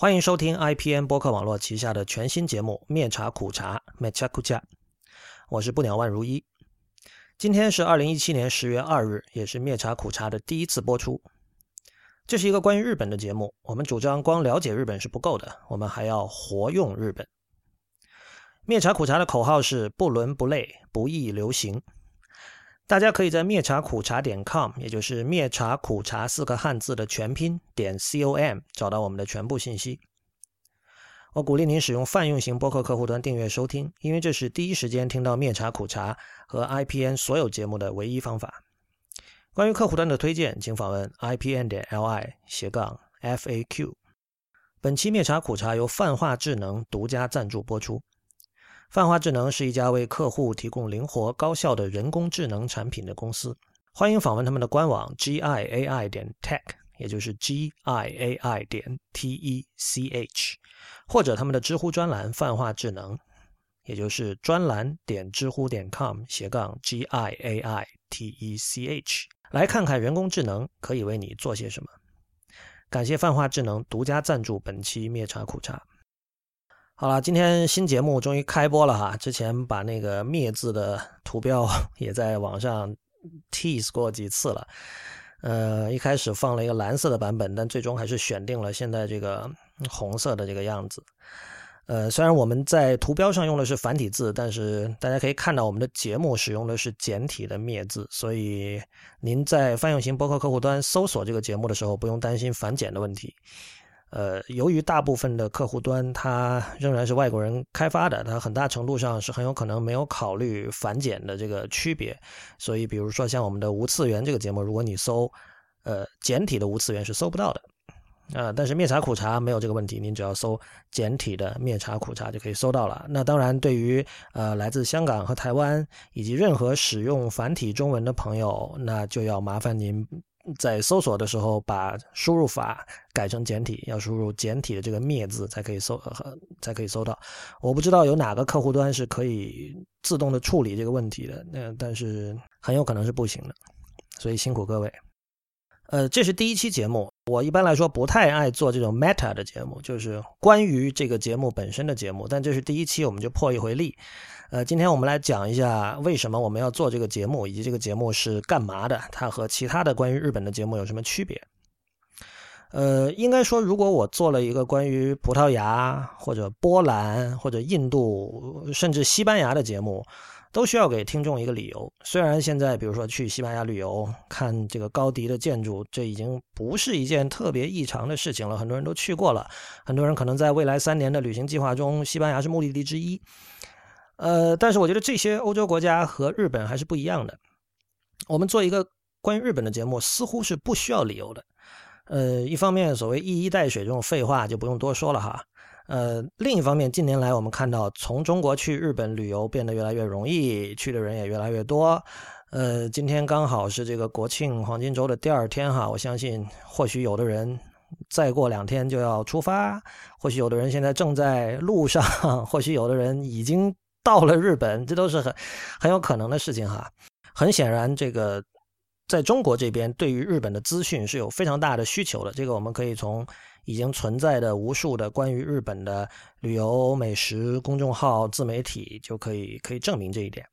欢迎收听 IPN 播客网络旗下的全新节目《灭茶苦茶》灭茶苦茶，我是不鸟万如一。今天是二零一七年十月二日，也是灭茶苦茶的第一次播出。这是一个关于日本的节目，我们主张光了解日本是不够的，我们还要活用日本。灭茶苦茶的口号是不伦不类，不易流行。大家可以在灭茶苦茶点 com，也就是灭茶苦茶四个汉字的全拼点 com 找到我们的全部信息。我鼓励您使用泛用型播客客户端订阅收听，因为这是第一时间听到灭茶苦茶和 IPN 所有节目的唯一方法。关于客户端的推荐，请访问 IPN 点 LI 斜杠 FAQ。本期灭茶苦茶由泛化智能独家赞助播出。泛化智能是一家为客户提供灵活高效的人工智能产品的公司。欢迎访问他们的官网 g i a i 点 tech，也就是 g i a i 点 t e c h，或者他们的知乎专栏泛化智能，也就是专栏点知乎点 com 斜杠 g i a i t e c h，来看看人工智能可以为你做些什么。感谢泛化智能独家赞助本期灭茶苦茶。好了，今天新节目终于开播了哈！之前把那个“灭”字的图标 也在网上 tease 过几次了。呃，一开始放了一个蓝色的版本，但最终还是选定了现在这个红色的这个样子。呃，虽然我们在图标上用的是繁体字，但是大家可以看到我们的节目使用的是简体的“灭”字，所以您在泛用型博客客户端搜索这个节目的时候，不用担心繁简的问题。呃，由于大部分的客户端它仍然是外国人开发的，它很大程度上是很有可能没有考虑繁简的这个区别，所以比如说像我们的无次元这个节目，如果你搜呃简体的无次元是搜不到的，啊，但是灭茶苦茶没有这个问题，您只要搜简体的灭茶苦茶就可以搜到了。那当然，对于呃来自香港和台湾以及任何使用繁体中文的朋友，那就要麻烦您。在搜索的时候，把输入法改成简体，要输入简体的这个“灭”字才可以搜，才可以搜到。我不知道有哪个客户端是可以自动的处理这个问题的，那但是很有可能是不行的，所以辛苦各位。呃，这是第一期节目，我一般来说不太爱做这种 meta 的节目，就是关于这个节目本身的节目，但这是第一期，我们就破一回例。呃，今天我们来讲一下为什么我们要做这个节目，以及这个节目是干嘛的，它和其他的关于日本的节目有什么区别？呃，应该说，如果我做了一个关于葡萄牙或者波兰或者印度甚至西班牙的节目，都需要给听众一个理由。虽然现在，比如说去西班牙旅游看这个高迪的建筑，这已经不是一件特别异常的事情了，很多人都去过了，很多人可能在未来三年的旅行计划中，西班牙是目的地之一。呃，但是我觉得这些欧洲国家和日本还是不一样的。我们做一个关于日本的节目，似乎是不需要理由的。呃，一方面，所谓一衣带水这种废话就不用多说了哈。呃，另一方面，近年来我们看到，从中国去日本旅游变得越来越容易，去的人也越来越多。呃，今天刚好是这个国庆黄金周的第二天哈，我相信或许有的人再过两天就要出发，或许有的人现在正在路上，或许有的人已经。到了日本，这都是很很有可能的事情哈。很显然，这个在中国这边对于日本的资讯是有非常大的需求的。这个我们可以从已经存在的无数的关于日本的旅游美食公众号、自媒体就可以可以证明这一点。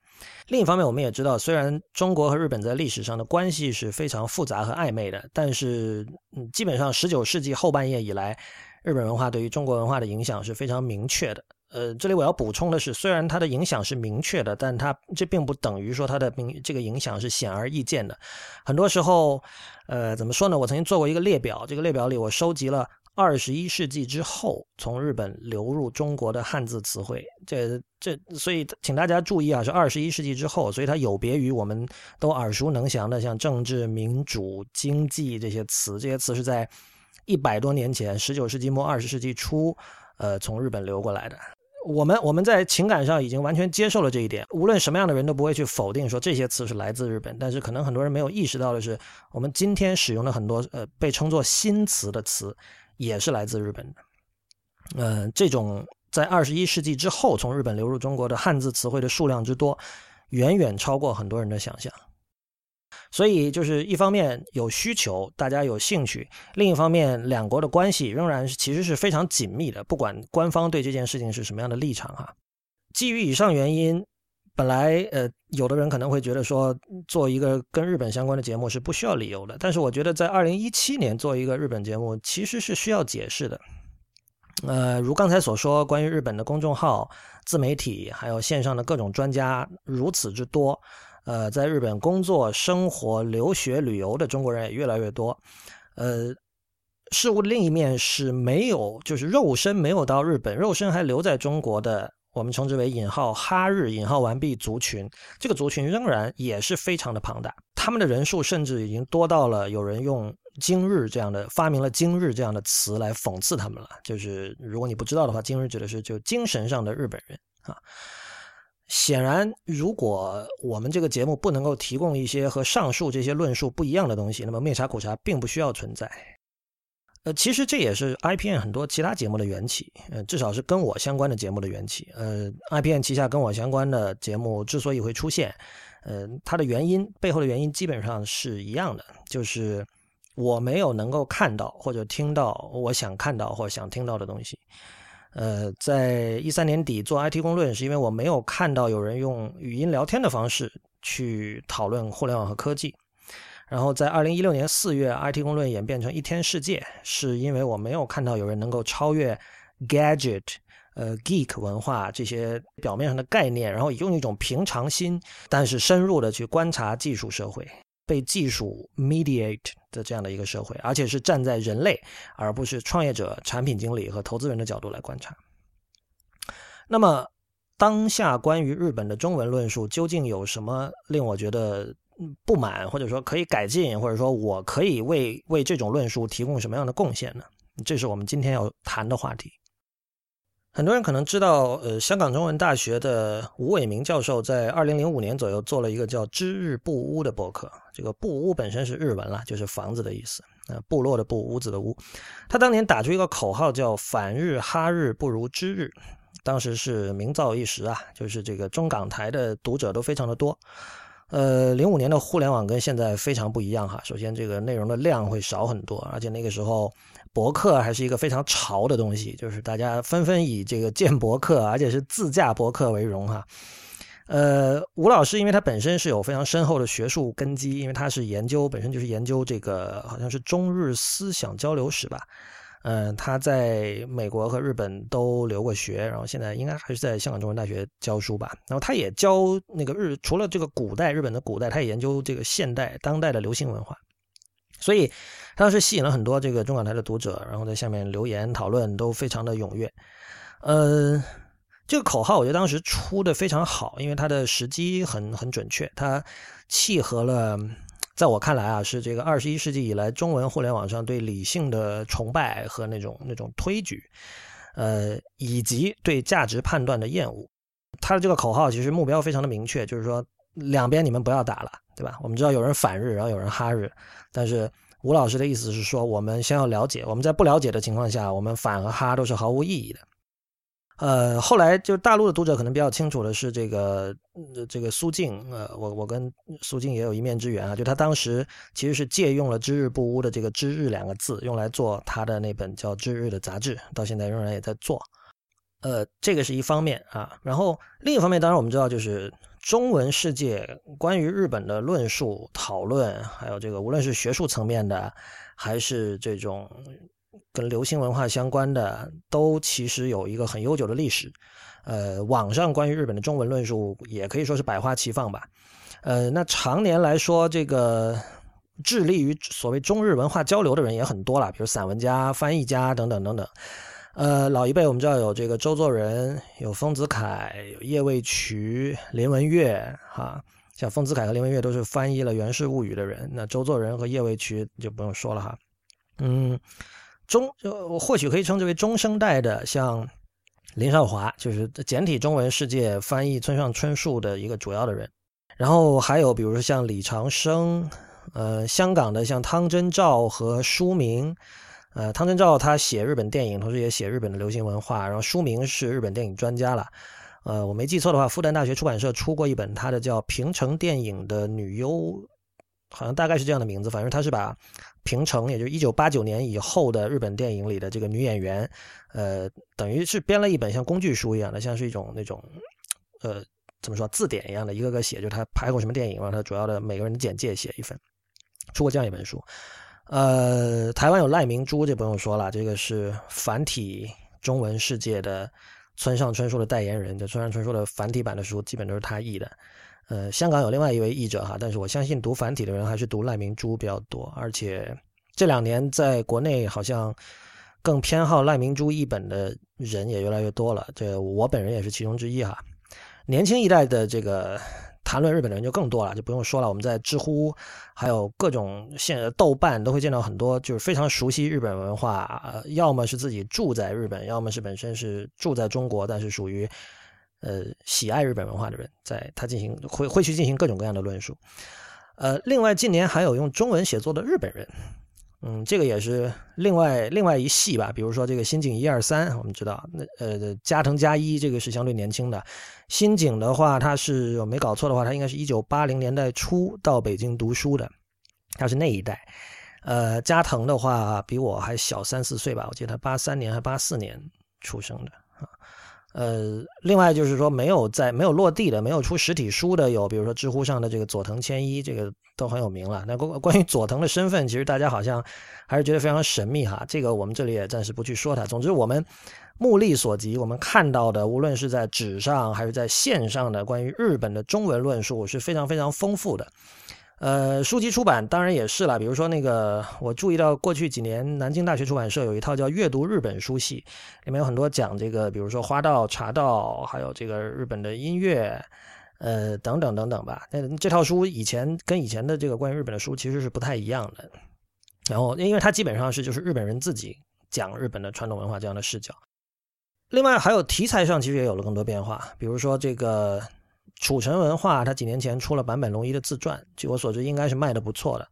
另一方面，我们也知道，虽然中国和日本在历史上的关系是非常复杂和暧昧的，但是基本上十九世纪后半叶以来，日本文化对于中国文化的影响是非常明确的。呃，这里我要补充的是，虽然它的影响是明确的，但它这并不等于说它的明这个影响是显而易见的。很多时候，呃，怎么说呢？我曾经做过一个列表，这个列表里我收集了二十一世纪之后从日本流入中国的汉字词汇。这这，所以请大家注意啊，是二十一世纪之后，所以它有别于我们都耳熟能详的像政治、民主、经济这些词，这些词是在一百多年前，十九世纪末二十世纪初，呃，从日本流过来的。我们我们在情感上已经完全接受了这一点，无论什么样的人都不会去否定说这些词是来自日本。但是可能很多人没有意识到的是，我们今天使用的很多呃被称作新词的词，也是来自日本的。呃，这种在二十一世纪之后从日本流入中国的汉字词汇的数量之多，远远超过很多人的想象。所以就是一方面有需求，大家有兴趣；另一方面，两国的关系仍然是其实是非常紧密的，不管官方对这件事情是什么样的立场哈。基于以上原因，本来呃，有的人可能会觉得说，做一个跟日本相关的节目是不需要理由的，但是我觉得在二零一七年做一个日本节目其实是需要解释的。呃，如刚才所说，关于日本的公众号、自媒体还有线上的各种专家如此之多。呃，在日本工作、生活、留学、旅游的中国人也越来越多。呃，事物另一面是没有，就是肉身没有到日本，肉身还留在中国的，我们称之为“引号哈日”引号完毕族群。这个族群仍然也是非常的庞大，他们的人数甚至已经多到了有人用“今日”这样的发明了“今日”这样的词来讽刺他们了。就是如果你不知道的话，“今日”指的是就精神上的日本人啊。显然，如果我们这个节目不能够提供一些和上述这些论述不一样的东西，那么灭茶苦茶并不需要存在。呃，其实这也是 IPN 很多其他节目的缘起，呃，至少是跟我相关的节目的缘起。呃，IPN 旗下跟我相关的节目之所以会出现，呃，它的原因背后的原因基本上是一样的，就是我没有能够看到或者听到我想看到或想听到的东西。呃，在一三年底做 IT 公论，是因为我没有看到有人用语音聊天的方式去讨论互联网和科技。然后在二零一六年四月，IT 公论演变成一天世界，是因为我没有看到有人能够超越 gadget、呃 geek 文化这些表面上的概念，然后用一种平常心，但是深入的去观察技术社会。被技术 mediate 的这样的一个社会，而且是站在人类而不是创业者、产品经理和投资人的角度来观察。那么，当下关于日本的中文论述究竟有什么令我觉得不满，或者说可以改进，或者说我可以为为这种论述提供什么样的贡献呢？这是我们今天要谈的话题。很多人可能知道，呃，香港中文大学的吴伟明教授在二零零五年左右做了一个叫“知日不屋”的博客。这个“不屋”本身是日文了，就是房子的意思，呃，部落的“部”，屋子的“屋”。他当年打出一个口号叫“反日哈日不如知日”，当时是名噪一时啊，就是这个中港台的读者都非常的多。呃，零五年的互联网跟现在非常不一样哈。首先，这个内容的量会少很多，而且那个时候。博客还是一个非常潮的东西，就是大家纷纷以这个建博客，而且是自驾博客为荣哈。呃，吴老师因为他本身是有非常深厚的学术根基，因为他是研究本身就是研究这个好像是中日思想交流史吧。嗯，他在美国和日本都留过学，然后现在应该还是在香港中文大学教书吧。然后他也教那个日，除了这个古代日本的古代，他也研究这个现代当代的流行文化。所以，当时吸引了很多这个中港台的读者，然后在下面留言讨论都非常的踊跃。呃，这个口号我觉得当时出的非常好，因为它的时机很很准确，它契合了在我看来啊，是这个二十一世纪以来中文互联网上对理性的崇拜和那种那种推举，呃，以及对价值判断的厌恶。他的这个口号其实目标非常的明确，就是说两边你们不要打了。对吧？我们知道有人反日，然后有人哈日，但是吴老师的意思是说，我们先要了解，我们在不了解的情况下，我们反和哈都是毫无意义的。呃，后来就大陆的读者可能比较清楚的是这个这个苏静，呃，我我跟苏静也有一面之缘啊，就他当时其实是借用了“知日不污”的这个“知日”两个字，用来做他的那本叫《知日》的杂志，到现在仍然也在做。呃，这个是一方面啊，然后另一方面，当然我们知道就是。中文世界关于日本的论述讨论，还有这个无论是学术层面的，还是这种跟流行文化相关的，都其实有一个很悠久的历史。呃，网上关于日本的中文论述也可以说是百花齐放吧。呃，那常年来说，这个致力于所谓中日文化交流的人也很多了，比如散文家、翻译家等等等等。呃，老一辈我们知道有这个周作人，有丰子恺，有叶未渠、林文月，哈，像丰子恺和林文月都是翻译了《源氏物语》的人。那周作人和叶未渠就不用说了哈。嗯，中就或许可以称之为中生代的，像林少华，就是简体中文世界翻译村上春树的一个主要的人。然后还有比如说像李长生，呃，香港的像汤真照和书明。呃，汤真照他写日本电影，同时也写日本的流行文化。然后书名是日本电影专家了。呃，我没记错的话，复旦大学出版社出过一本他的叫《平成电影的女优好像大概是这样的名字，反正他是把平成，也就是一九八九年以后的日本电影里的这个女演员，呃，等于是编了一本像工具书一样的，像是一种那种，呃，怎么说字典一样的，一个个写，就是他拍过什么电影，然后他主要的每个人的简介写一份，出过这样一本书。呃，台湾有赖明珠，这不用说了，这个是繁体中文世界的村上春树的代言人，就村上春树的繁体版的书基本都是他译的。呃，香港有另外一位译者哈，但是我相信读繁体的人还是读赖明珠比较多，而且这两年在国内好像更偏好赖明珠译本的人也越来越多了，这我本人也是其中之一哈。年轻一代的这个谈论日本的人就更多了，就不用说了，我们在知乎还有各种现豆瓣都会见到很多就是非常熟悉日本文化，要么是自己住在日本，要么是本身是住在中国，但是属于。呃，喜爱日本文化的人，在他进行会会去进行各种各样的论述。呃，另外近年还有用中文写作的日本人，嗯，这个也是另外另外一系吧。比如说这个新井一二三，我们知道，那呃加藤加一这个是相对年轻的。新井的话，他是我没搞错的话，他应该是一九八零年代初到北京读书的，他是那一代。呃，加藤的话比我还小三四岁吧，我记得他八三年还八四年出生的啊。呃，另外就是说，没有在没有落地的、没有出实体书的，有比如说知乎上的这个佐藤千一，这个都很有名了。那关关于佐藤的身份，其实大家好像还是觉得非常神秘哈。这个我们这里也暂时不去说它。总之，我们目力所及，我们看到的，无论是在纸上还是在线上的关于日本的中文论述，是非常非常丰富的。呃，书籍出版当然也是了。比如说那个，我注意到过去几年南京大学出版社有一套叫《阅读日本书系》，里面有很多讲这个，比如说花道、茶道，还有这个日本的音乐，呃，等等等等吧。那这套书以前跟以前的这个关于日本的书其实是不太一样的。然后，因为它基本上是就是日本人自己讲日本的传统文化这样的视角。另外，还有题材上其实也有了更多变化，比如说这个。楚城文化，他几年前出了坂本龙一的自传，据我所知应该是卖的不错的。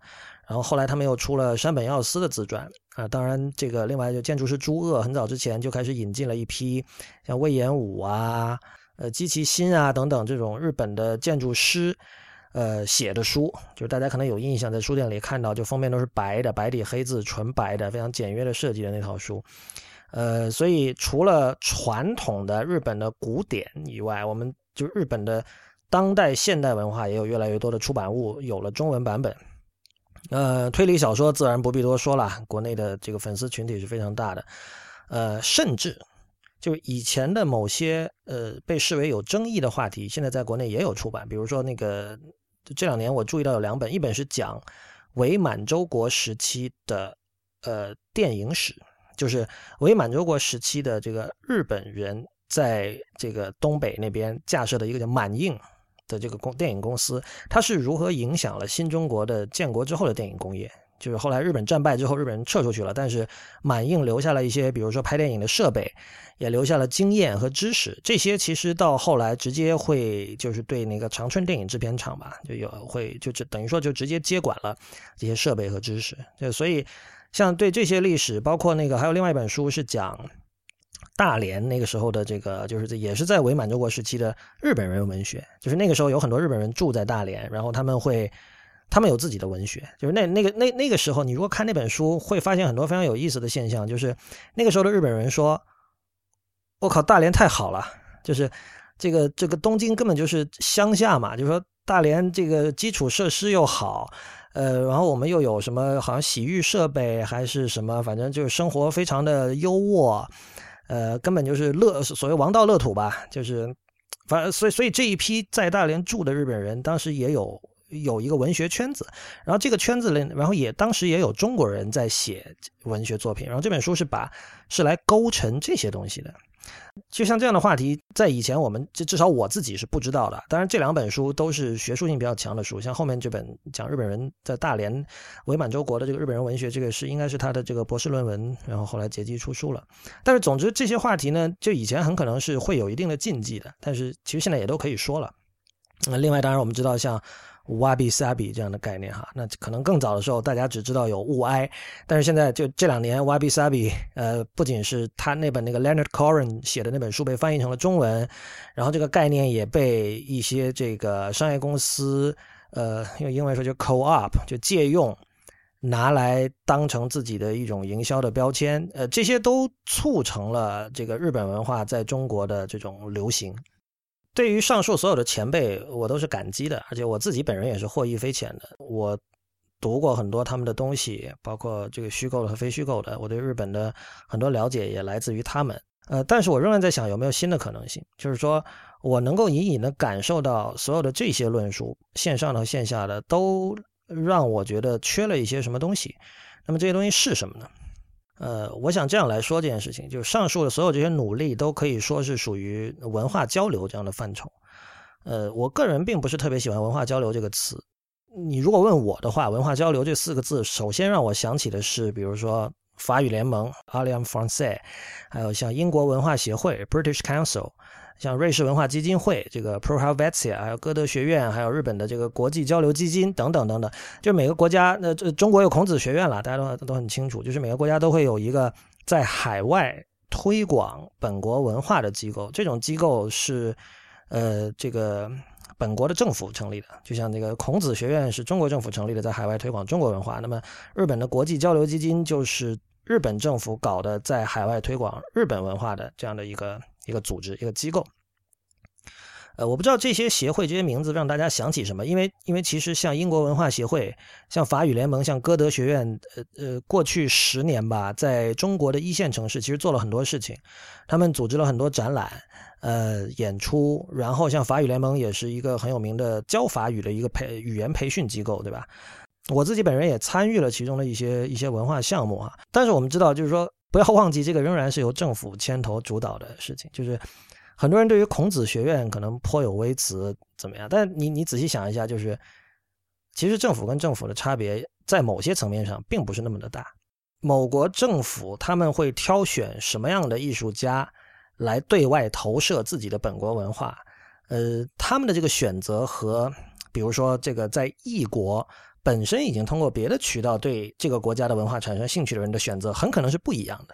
然后后来他们又出了山本耀司的自传啊，当然这个另外就建筑师朱鄂很早之前就开始引进了一批像魏延武啊、呃基其新啊等等这种日本的建筑师呃写的书，就是大家可能有印象，在书店里看到就封面都是白的，白底黑字，纯白的，非常简约的设计的那套书。呃，所以除了传统的日本的古典以外，我们。就日本的当代现代文化也有越来越多的出版物有了中文版本，呃，推理小说自然不必多说了，国内的这个粉丝群体是非常大的，呃，甚至就以前的某些呃被视为有争议的话题，现在在国内也有出版，比如说那个这两年我注意到有两本，一本是讲伪满洲国时期的呃电影史，就是伪满洲国时期的这个日本人。在这个东北那边架设的一个叫满映的这个公电影公司，它是如何影响了新中国的建国之后的电影工业？就是后来日本战败之后，日本人撤出去了，但是满映留下了一些，比如说拍电影的设备，也留下了经验和知识。这些其实到后来直接会就是对那个长春电影制片厂吧，就有会就等于说就直接接管了这些设备和知识。就所以像对这些历史，包括那个还有另外一本书是讲。大连那个时候的这个，就是也是在伪满洲国时期的日本人文学，就是那个时候有很多日本人住在大连，然后他们会，他们有自己的文学，就是那那个那那个时候，你如果看那本书，会发现很多非常有意思的现象，就是那个时候的日本人说：“我靠，大连太好了，就是这个这个东京根本就是乡下嘛，就是说大连这个基础设施又好，呃，然后我们又有什么好像洗浴设备还是什么，反正就是生活非常的优渥。”呃，根本就是乐所谓王道乐土吧，就是，反正所以所以这一批在大连住的日本人，当时也有有一个文学圈子，然后这个圈子里，然后也当时也有中国人在写文学作品，然后这本书是把是来勾成这些东西的。就像这样的话题，在以前我们至至少我自己是不知道的。当然，这两本书都是学术性比较强的书，像后面这本讲日本人在大连伪满洲国的这个日本人文学，这个是应该是他的这个博士论文，然后后来结集出书了。但是，总之这些话题呢，就以前很可能是会有一定的禁忌的，但是其实现在也都可以说了。那另外，当然我们知道像。Wabi sabi 这样的概念哈，那可能更早的时候大家只知道有物哀，但是现在就这两年 wabi sabi，，呃，不仅是他那本那个 Leonard Cohen 写的那本书被翻译成了中文，然后这个概念也被一些这个商业公司，呃，用英文说就 co-op，就借用，拿来当成自己的一种营销的标签，呃，这些都促成了这个日本文化在中国的这种流行。对于上述所有的前辈，我都是感激的，而且我自己本人也是获益匪浅的。我读过很多他们的东西，包括这个虚构的和非虚构的，我对日本的很多了解也来自于他们。呃，但是我仍然在想有没有新的可能性，就是说我能够隐隐的感受到所有的这些论述，线上的和线下的，都让我觉得缺了一些什么东西。那么这些东西是什么呢？呃，我想这样来说这件事情，就是上述的所有这些努力都可以说是属于文化交流这样的范畴。呃，我个人并不是特别喜欢“文化交流”这个词。你如果问我的话，“文化交流”这四个字，首先让我想起的是，比如说。法语联盟 （Alliance Française），还有像英国文化协会 （British Council），像瑞士文化基金会这个 Pro Helvetia，还有歌德学院，还有日本的这个国际交流基金等等等等。就每个国家，那这中国有孔子学院了，大家都都很清楚。就是每个国家都会有一个在海外推广本国文化的机构，这种机构是呃这个本国的政府成立的。就像那个孔子学院是中国政府成立的，在海外推广中国文化。那么日本的国际交流基金就是。日本政府搞的在海外推广日本文化的这样的一个一个组织一个机构，呃，我不知道这些协会这些名字让大家想起什么，因为因为其实像英国文化协会、像法语联盟、像歌德学院，呃呃，过去十年吧，在中国的一线城市其实做了很多事情，他们组织了很多展览、呃演出，然后像法语联盟也是一个很有名的教法语的一个培语言培训机构，对吧？我自己本人也参与了其中的一些一些文化项目啊，但是我们知道，就是说不要忘记，这个仍然是由政府牵头主导的事情。就是很多人对于孔子学院可能颇有微词，怎么样？但你你仔细想一下，就是其实政府跟政府的差别，在某些层面上并不是那么的大。某国政府他们会挑选什么样的艺术家来对外投射自己的本国文化，呃，他们的这个选择和比如说这个在异国。本身已经通过别的渠道对这个国家的文化产生兴趣的人的选择，很可能是不一样的。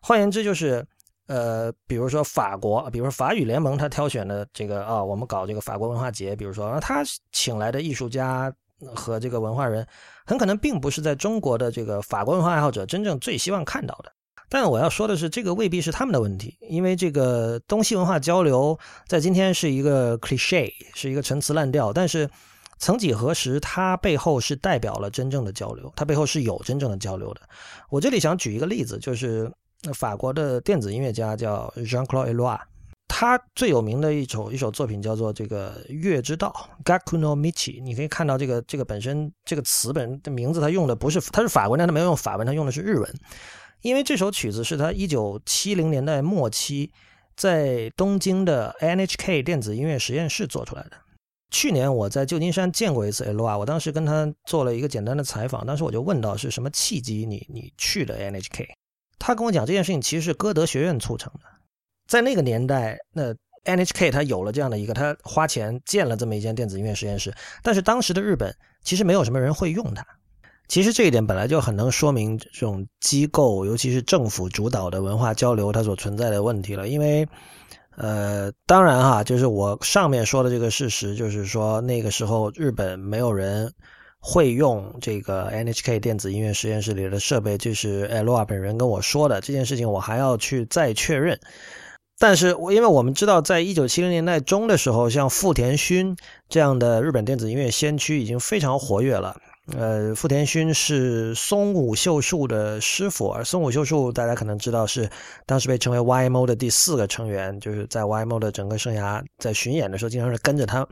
换言之，就是，呃，比如说法国，比如说法语联盟，他挑选的这个啊，我们搞这个法国文化节，比如说，他请来的艺术家和这个文化人，很可能并不是在中国的这个法国文化爱好者真正最希望看到的。但我要说的是，这个未必是他们的问题，因为这个东西文化交流在今天是一个 cliche，是一个陈词滥调，但是。曾几何时，它背后是代表了真正的交流，它背后是有真正的交流的。我这里想举一个例子，就是法国的电子音乐家叫 Jean-Claude Eloy，他最有名的一首一首作品叫做这个《月之道》（Gakuno Michi）。你可以看到这个这个本身这个词本的名字，他用的不是他是法文，但他没有用法文，他用的是日文，因为这首曲子是他一九七零年代末期在东京的 NHK 电子音乐实验室做出来的。去年我在旧金山见过一次 L 啊，我当时跟他做了一个简单的采访，当时我就问到是什么契机你你去的 NHK，他跟我讲这件事情其实是歌德学院促成的，在那个年代，那 NHK 他有了这样的一个，他花钱建了这么一间电子音乐实验室，但是当时的日本其实没有什么人会用它，其实这一点本来就很能说明这种机构，尤其是政府主导的文化交流它所存在的问题了，因为。呃，当然哈，就是我上面说的这个事实，就是说那个时候日本没有人会用这个 NHK 电子音乐实验室里的设备，就是 L R 本人跟我说的这件事情，我还要去再确认。但是因为我们知道，在一九七零年代中的时候，像富田勋这样的日本电子音乐先驱已经非常活跃了。呃，富田勋是松武秀树的师傅，而松武秀树大家可能知道是当时被称为 YMO 的第四个成员，就是在 YMO 的整个生涯在巡演的时候，经常是跟着他，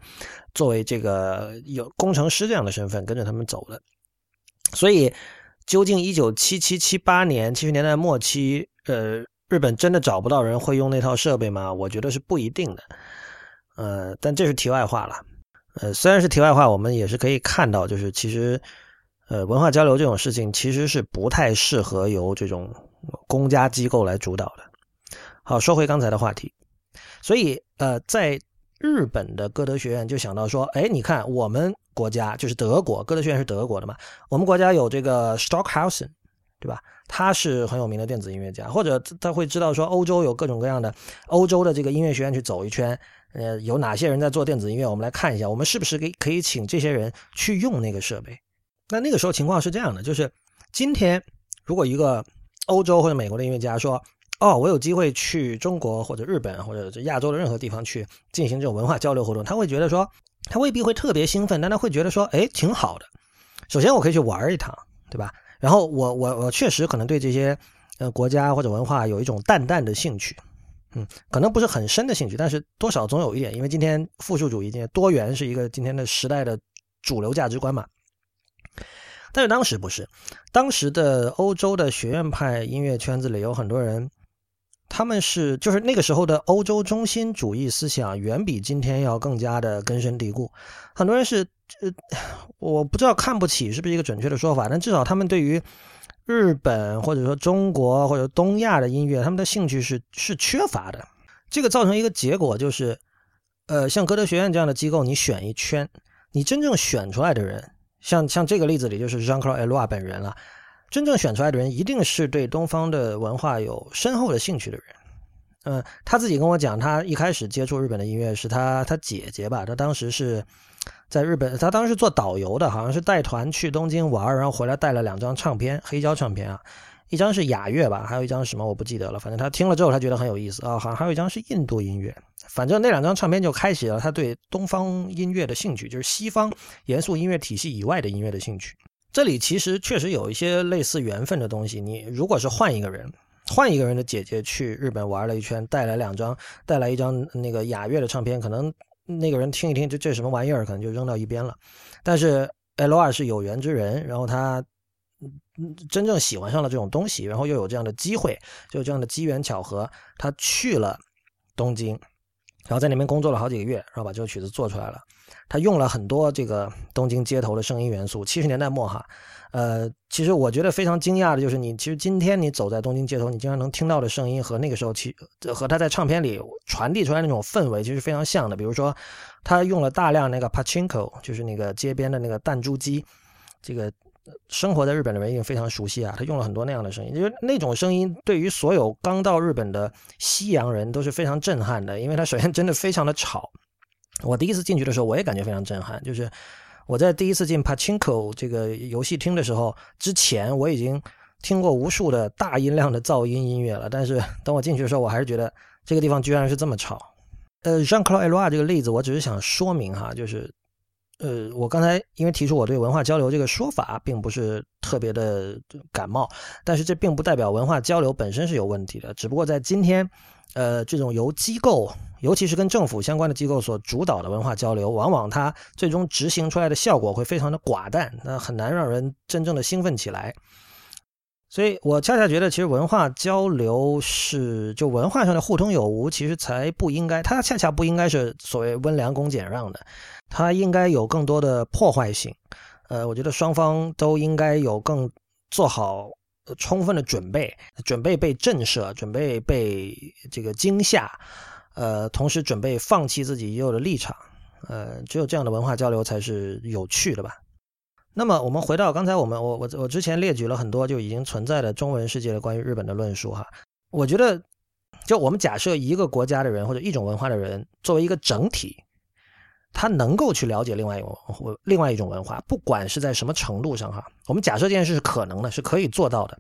作为这个有工程师这样的身份跟着他们走的。所以，究竟一九七七七八年七十年代末期，呃，日本真的找不到人会用那套设备吗？我觉得是不一定的。呃，但这是题外话了。呃，虽然是题外话，我们也是可以看到，就是其实，呃，文化交流这种事情其实是不太适合由这种公家机构来主导的。好，说回刚才的话题，所以呃，在日本的歌德学院就想到说，哎，你看我们国家就是德国，歌德学院是德国的嘛，我们国家有这个 Stockhausen，对吧？他是很有名的电子音乐家，或者他会知道说欧洲有各种各样的欧洲的这个音乐学院去走一圈，呃，有哪些人在做电子音乐，我们来看一下，我们是不是可以可以请这些人去用那个设备？那那个时候情况是这样的，就是今天如果一个欧洲或者美国的音乐家说，哦，我有机会去中国或者日本或者亚洲的任何地方去进行这种文化交流活动，他会觉得说，他未必会特别兴奋，但他会觉得说，哎，挺好的。首先我可以去玩一趟，对吧？然后我我我确实可能对这些呃国家或者文化有一种淡淡的兴趣，嗯，可能不是很深的兴趣，但是多少总有一点，因为今天复数主义、今天多元是一个今天的时代的主流价值观嘛。但是当时不是，当时的欧洲的学院派音乐圈子里有很多人，他们是就是那个时候的欧洲中心主义思想远比今天要更加的根深蒂固，很多人是。呃，我不知道看不起是不是一个准确的说法，但至少他们对于日本或者说中国或者东亚的音乐，他们的兴趣是是缺乏的。这个造成一个结果就是，呃，像歌德学院这样的机构，你选一圈，你真正选出来的人，像像这个例子里就是 Jean-Claude l o i 本人了，真正选出来的人一定是对东方的文化有深厚的兴趣的人。嗯，他自己跟我讲，他一开始接触日本的音乐是他他姐姐吧，他当时是。在日本，他当时做导游的，好像是带团去东京玩，然后回来带了两张唱片，黑胶唱片啊，一张是雅乐吧，还有一张什么我不记得了。反正他听了之后，他觉得很有意思啊，好像还有一张是印度音乐。反正那两张唱片就开启了他对东方音乐的兴趣，就是西方严肃音乐体系以外的音乐的兴趣。这里其实确实有一些类似缘分的东西。你如果是换一个人，换一个人的姐姐去日本玩了一圈，带来两张，带来一张那个雅乐的唱片，可能。那个人听一听，这这什么玩意儿，可能就扔到一边了。但是 L 二是有缘之人，然后他真正喜欢上了这种东西，然后又有这样的机会，就这样的机缘巧合，他去了东京，然后在那边工作了好几个月，然后把这个曲子做出来了。他用了很多这个东京街头的声音元素，七十年代末哈。呃，其实我觉得非常惊讶的就是，你其实今天你走在东京街头，你经常能听到的声音和那个时候其和他在唱片里传递出来那种氛围其实非常像的。比如说，他用了大量那个 pachinko，就是那个街边的那个弹珠机。这个生活在日本的人一定非常熟悉啊，他用了很多那样的声音，就是那种声音对于所有刚到日本的西洋人都是非常震撼的，因为他首先真的非常的吵。我第一次进去的时候，我也感觉非常震撼，就是。我在第一次进 Pachinko 这个游戏厅的时候，之前我已经听过无数的大音量的噪音音乐了，但是等我进去的时候，我还是觉得这个地方居然是这么吵。呃，Jean-Claude Eloy 这个例子，我只是想说明哈，就是，呃，我刚才因为提出我对文化交流这个说法并不是特别的感冒，但是这并不代表文化交流本身是有问题的，只不过在今天，呃，这种由机构。尤其是跟政府相关的机构所主导的文化交流，往往它最终执行出来的效果会非常的寡淡，那很难让人真正的兴奋起来。所以我恰恰觉得，其实文化交流是就文化上的互通有无，其实才不应该，它恰恰不应该是所谓温良恭俭让的，它应该有更多的破坏性。呃，我觉得双方都应该有更做好充分的准备，准备被震慑，准备被这个惊吓。呃，同时准备放弃自己已有的立场，呃，只有这样的文化交流才是有趣的吧。那么，我们回到刚才我们我我我之前列举了很多就已经存在的中文世界的关于日本的论述哈。我觉得，就我们假设一个国家的人或者一种文化的人作为一个整体，他能够去了解另外一种另外一种文化，不管是在什么程度上哈。我们假设这件事是可能的，是可以做到的。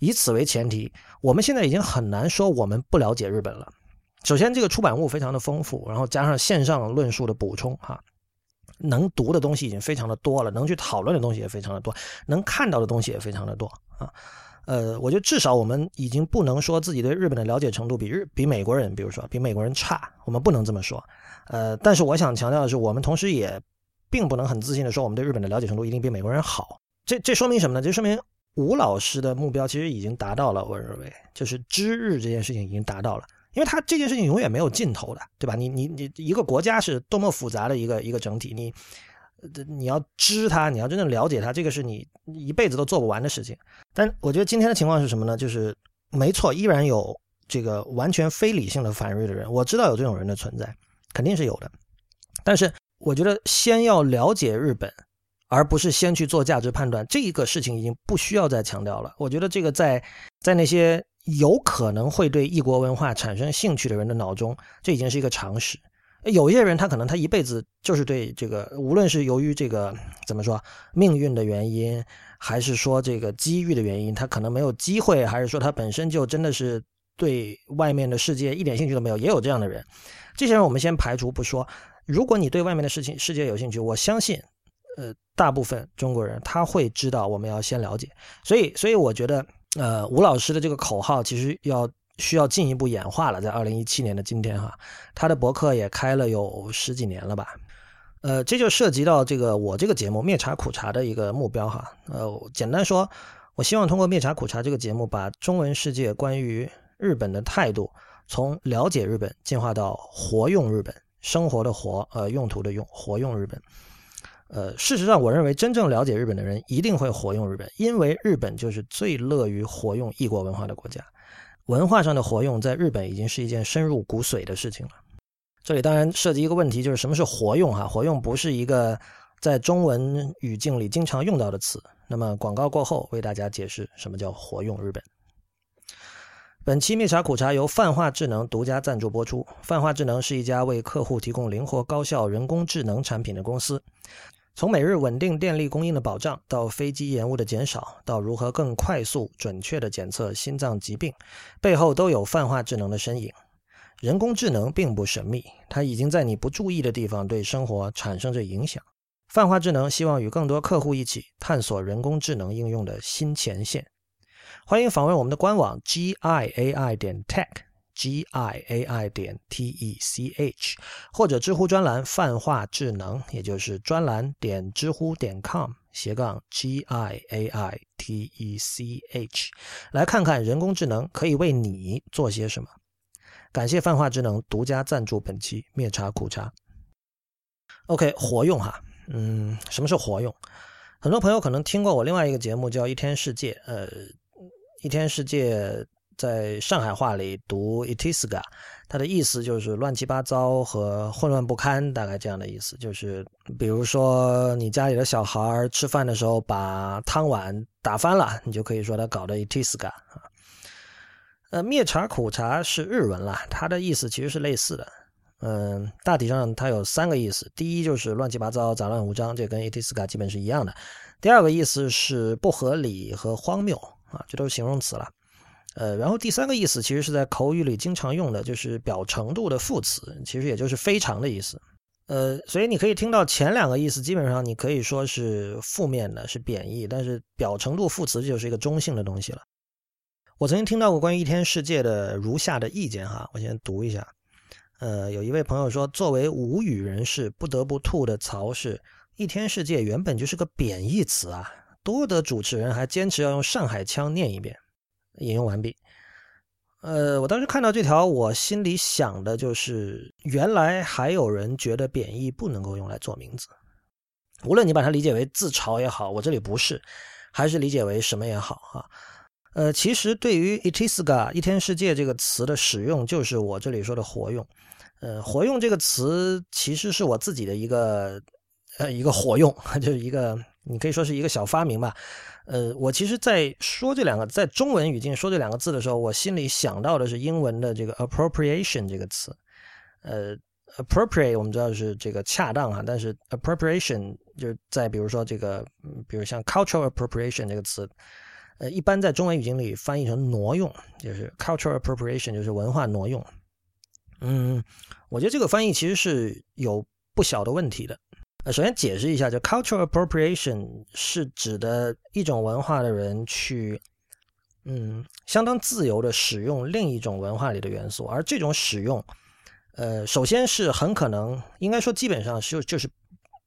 以此为前提，我们现在已经很难说我们不了解日本了。首先，这个出版物非常的丰富，然后加上线上论述的补充，哈，能读的东西已经非常的多了，能去讨论的东西也非常的多，能看到的东西也非常的多啊。呃，我觉得至少我们已经不能说自己对日本的了解程度比日比美国人，比如说比美国人差，我们不能这么说。呃，但是我想强调的是，我们同时也并不能很自信的说我们对日本的了解程度一定比美国人好。这这说明什么呢？这说明吴老师的目标其实已经达到了，我认为就是知日这件事情已经达到了。因为他这件事情永远没有尽头的，对吧？你你你一个国家是多么复杂的一个一个整体，你你要知它，你要真正了解它，这个是你一辈子都做不完的事情。但我觉得今天的情况是什么呢？就是没错，依然有这个完全非理性的反日的人，我知道有这种人的存在，肯定是有的。但是我觉得先要了解日本，而不是先去做价值判断。这一个事情已经不需要再强调了。我觉得这个在在那些有可能会对异国文化产生兴趣的人的脑中，这已经是一个常识。有些人他可能他一辈子就是对这个，无论是由于这个怎么说命运的原因，还是说这个机遇的原因，他可能没有机会，还是说他本身就真的是对外面的世界一点兴趣都没有，也有这样的人。这些人我们先排除不说。如果你对外面的事情世界有兴趣，我相信，呃，大部分中国人他会知道我们要先了解。所以，所以我觉得，呃，吴老师的这个口号其实要。需要进一步演化了，在二零一七年的今天哈，他的博客也开了有十几年了吧，呃，这就涉及到这个我这个节目灭茶苦茶的一个目标哈，呃，简单说，我希望通过灭茶苦茶这个节目，把中文世界关于日本的态度，从了解日本进化到活用日本，生活的活，呃，用途的用，活用日本。呃，事实上，我认为真正了解日本的人一定会活用日本，因为日本就是最乐于活用异国文化的国家。文化上的活用在日本已经是一件深入骨髓的事情了。这里当然涉及一个问题，就是什么是活用？哈，活用不是一个在中文语境里经常用到的词。那么广告过后，为大家解释什么叫活用日本。本期蜜茶苦茶由泛化智能独家赞助播出。泛化智能是一家为客户提供灵活高效人工智能产品的公司。从每日稳定电力供应的保障，到飞机延误的减少，到如何更快速、准确地检测心脏疾病，背后都有泛化智能的身影。人工智能并不神秘，它已经在你不注意的地方对生活产生着影响。泛化智能希望与更多客户一起探索人工智能应用的新前线。欢迎访问我们的官网 g i a i 点 tech。g i a i 点 t e c h，或者知乎专栏泛化智能，也就是专栏点知乎点 com 斜杠 g i a i t e c h，来看看人工智能可以为你做些什么。感谢泛化智能独家赞助本期灭茶苦茶。OK，活用哈，嗯，什么是活用？很多朋友可能听过我另外一个节目叫一天世界，呃，一天世界。在上海话里读 “itiska”，它的意思就是乱七八糟和混乱不堪，大概这样的意思。就是比如说你家里的小孩吃饭的时候把汤碗打翻了，你就可以说他搞的 “itiska” 啊。呃，灭茶苦茶是日文啦，它的意思其实是类似的。嗯，大体上它有三个意思：第一就是乱七八糟、杂乱无章，这跟 “itiska” 基本是一样的；第二个意思是不合理和荒谬啊，这都是形容词了。呃，然后第三个意思其实是在口语里经常用的，就是表程度的副词，其实也就是非常的意思。呃，所以你可以听到前两个意思，基本上你可以说是负面的，是贬义，但是表程度副词就是一个中性的东西了。我曾经听到过关于一天世界的如下的意见哈，我先读一下。呃，有一位朋友说，作为无语人士不得不吐的槽是，一天世界原本就是个贬义词啊，多的主持人还坚持要用上海腔念一遍。引用完毕。呃，我当时看到这条，我心里想的就是，原来还有人觉得贬义不能够用来做名字。无论你把它理解为自嘲也好，我这里不是，还是理解为什么也好啊。呃，其实对于 “itiska” 一天世界这个词的使用，就是我这里说的活用。呃，活用这个词其实是我自己的一个呃一个活用，就是一个你可以说是一个小发明吧。呃，我其实，在说这两个在中文语境说这两个字的时候，我心里想到的是英文的这个 appropriation 这个词。呃，appropriate 我们知道是这个恰当哈，但是 appropriation 就是在比如说这个，比如像 cultural appropriation 这个词，呃，一般在中文语境里翻译成挪用，就是 cultural appropriation 就是文化挪用。嗯，我觉得这个翻译其实是有不小的问题的。呃，首先解释一下，就 cultural appropriation 是指的一种文化的人去，嗯，相当自由的使用另一种文化里的元素，而这种使用，呃，首先是很可能，应该说基本上是就是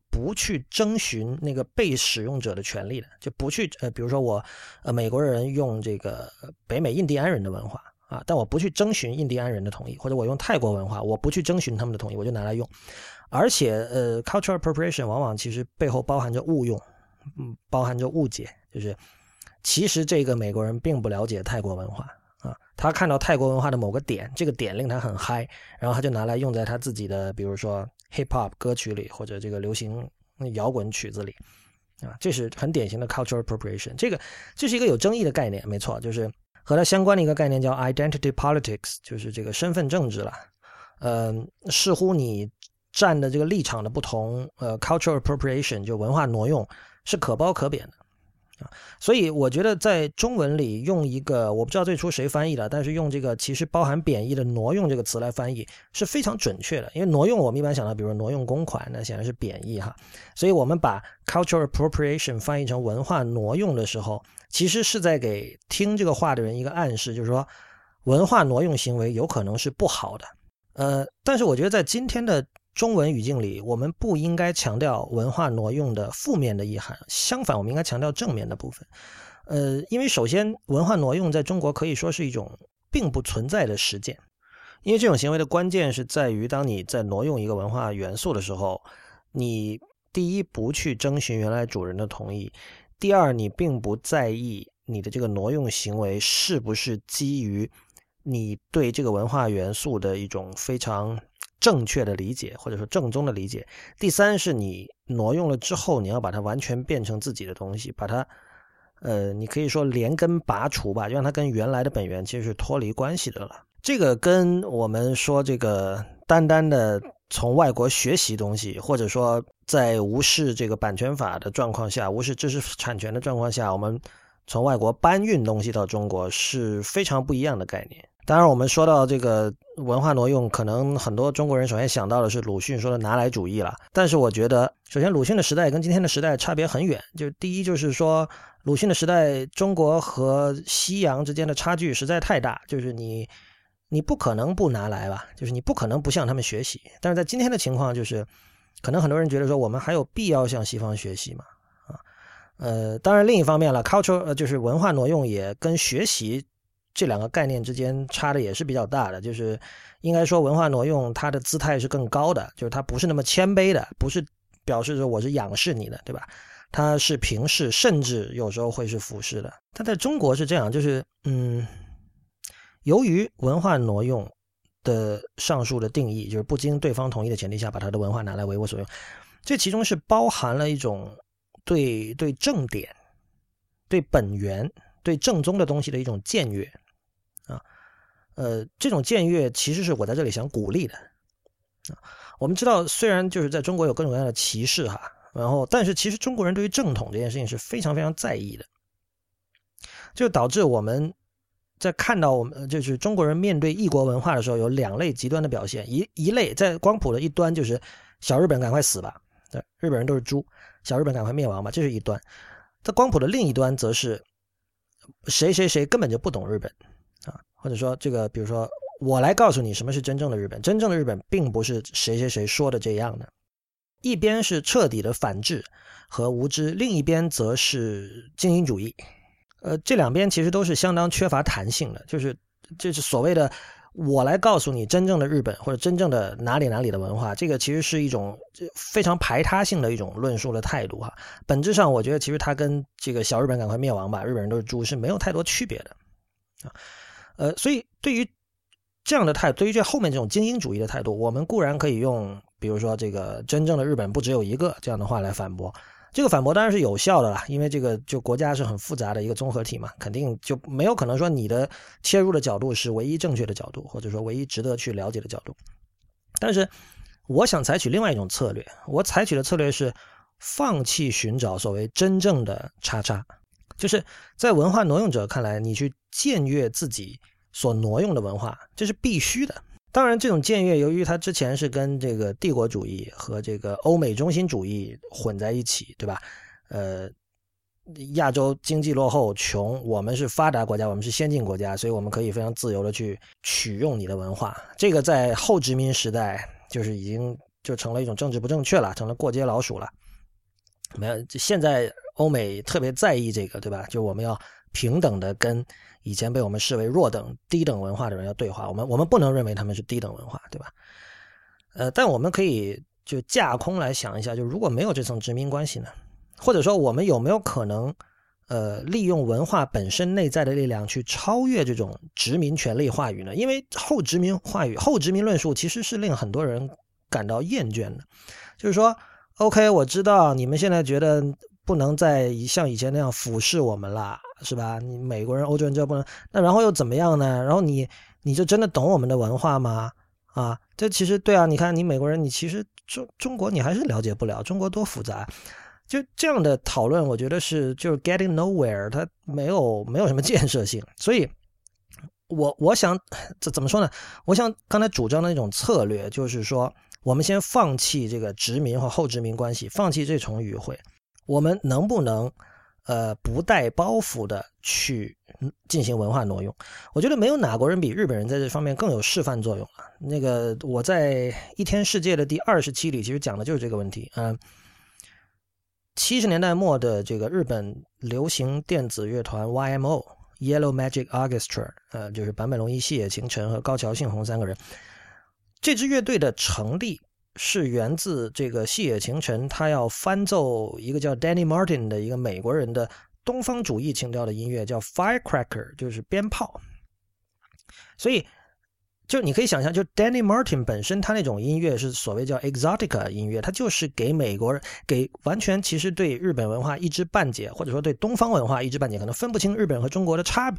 不去征询那个被使用者的权利的，就不去，呃，比如说我，呃，美国人用这个北美印第安人的文化啊，但我不去征询印第安人的同意，或者我用泰国文化，我不去征询他们的同意，我就拿来用。而且，呃，cultural appropriation 往往其实背后包含着误用，嗯，包含着误解，就是其实这个美国人并不了解泰国文化啊，他看到泰国文化的某个点，这个点令他很嗨，然后他就拿来用在他自己的，比如说 hip hop 歌曲里或者这个流行摇滚曲子里，啊，这是很典型的 cultural appropriation。这个这是一个有争议的概念，没错，就是和它相关的一个概念叫 identity politics，就是这个身份政治了。嗯，似乎你站的这个立场的不同，呃，cultural appropriation 就文化挪用是可褒可贬的。啊，所以我觉得在中文里用一个我不知道最初谁翻译的，但是用这个其实包含贬义的“挪用”这个词来翻译是非常准确的。因为挪用我们一般想到，比如挪用公款，那显然是贬义哈。所以我们把 cultural appropriation 翻译成文化挪用的时候，其实是在给听这个话的人一个暗示，就是说文化挪用行为有可能是不好的。呃，但是我觉得在今天的。中文语境里，我们不应该强调文化挪用的负面的意涵，相反，我们应该强调正面的部分。呃，因为首先，文化挪用在中国可以说是一种并不存在的实践，因为这种行为的关键是在于，当你在挪用一个文化元素的时候，你第一不去征询原来主人的同意，第二你并不在意你的这个挪用行为是不是基于你对这个文化元素的一种非常。正确的理解，或者说正宗的理解。第三是你挪用了之后，你要把它完全变成自己的东西，把它，呃，你可以说连根拔除吧，让它跟原来的本源其实是脱离关系的了。这个跟我们说这个单单的从外国学习东西，或者说在无视这个版权法的状况下，无视知识产权的状况下，我们从外国搬运东西到中国是非常不一样的概念。当然，我们说到这个文化挪用，可能很多中国人首先想到的是鲁迅说的拿来主义了。但是我觉得，首先鲁迅的时代跟今天的时代差别很远。就第一，就是说鲁迅的时代，中国和西洋之间的差距实在太大，就是你你不可能不拿来吧，就是你不可能不向他们学习。但是在今天的情况，就是可能很多人觉得说，我们还有必要向西方学习吗？啊，呃，当然另一方面了，culture 呃就是文化挪用也跟学习。这两个概念之间差的也是比较大的，就是应该说文化挪用它的姿态是更高的，就是它不是那么谦卑的，不是表示着我是仰视你的，对吧？它是平视，甚至有时候会是俯视的。它在中国是这样，就是嗯，由于文化挪用的上述的定义，就是不经对方同意的前提下把他的文化拿来为我所用，这其中是包含了一种对对正点、对本源、对正宗的东西的一种僭越。呃，这种僭越其实是我在这里想鼓励的。我们知道，虽然就是在中国有各种各样的歧视哈，然后，但是其实中国人对于正统这件事情是非常非常在意的，就导致我们在看到我们就是中国人面对异国文化的时候，有两类极端的表现。一一类在光谱的一端就是小日本赶快死吧，对，日本人都是猪，小日本赶快灭亡吧，这是一端。在光谱的另一端，则是谁谁谁根本就不懂日本啊。或者说，这个比如说，我来告诉你什么是真正的日本。真正的日本并不是谁谁谁说的这样的。一边是彻底的反智和无知，另一边则是精英主义。呃，这两边其实都是相当缺乏弹性的。就是就是所谓的我来告诉你真正的日本或者真正的哪里哪里的文化，这个其实是一种非常排他性的一种论述的态度哈。本质上，我觉得其实它跟这个小日本赶快灭亡吧，日本人都是猪是没有太多区别的啊。呃，所以对于这样的态度，对于这后面这种精英主义的态度，我们固然可以用，比如说这个真正的日本不只有一个这样的话来反驳。这个反驳当然是有效的啦，因为这个就国家是很复杂的一个综合体嘛，肯定就没有可能说你的切入的角度是唯一正确的角度，或者说唯一值得去了解的角度。但是我想采取另外一种策略，我采取的策略是放弃寻找所谓真正的叉叉。就是在文化挪用者看来，你去僭越自己所挪用的文化，这是必须的。当然，这种僭越由于它之前是跟这个帝国主义和这个欧美中心主义混在一起，对吧？呃，亚洲经济落后、穷，我们是发达国家，我们是先进国家，所以我们可以非常自由的去取用你的文化。这个在后殖民时代就是已经就成了一种政治不正确了，成了过街老鼠了。没有，现在。欧美特别在意这个，对吧？就我们要平等的跟以前被我们视为弱等、低等文化的人要对话。我们我们不能认为他们是低等文化，对吧？呃，但我们可以就架空来想一下，就如果没有这层殖民关系呢？或者说，我们有没有可能，呃，利用文化本身内在的力量去超越这种殖民权力话语呢？因为后殖民话语、后殖民论述其实是令很多人感到厌倦的。就是说，OK，我知道你们现在觉得。不能再像以前那样俯视我们了，是吧？你美国人、欧洲人就不能，那然后又怎么样呢？然后你你就真的懂我们的文化吗？啊，这其实对啊，你看你美国人，你其实中中国你还是了解不了，中国多复杂。就这样的讨论，我觉得是就是 getting nowhere，它没有没有什么建设性。所以，我我想怎怎么说呢？我想刚才主张的那种策略，就是说，我们先放弃这个殖民和后殖民关系，放弃这重与会，我们能不能呃不带包袱的去进行文化挪用？我觉得没有哪国人比日本人在这方面更有示范作用了。那个我在一天世界的第二十期里，其实讲的就是这个问题，嗯。七十年代末的这个日本流行电子乐团 YMO Yellow Magic Orchestra，呃，就是坂本龙一、细野晴臣和高桥幸宏三个人。这支乐队的成立是源自这个细野晴臣，他要翻奏一个叫 Danny Martin 的一个美国人的东方主义情调的音乐，叫 Firecracker，就是鞭炮。所以。就你可以想象，就 Danny Martin 本身他那种音乐是所谓叫 exotica 音乐，他就是给美国人，给完全其实对日本文化一知半解，或者说对东方文化一知半解，可能分不清日本和中国的差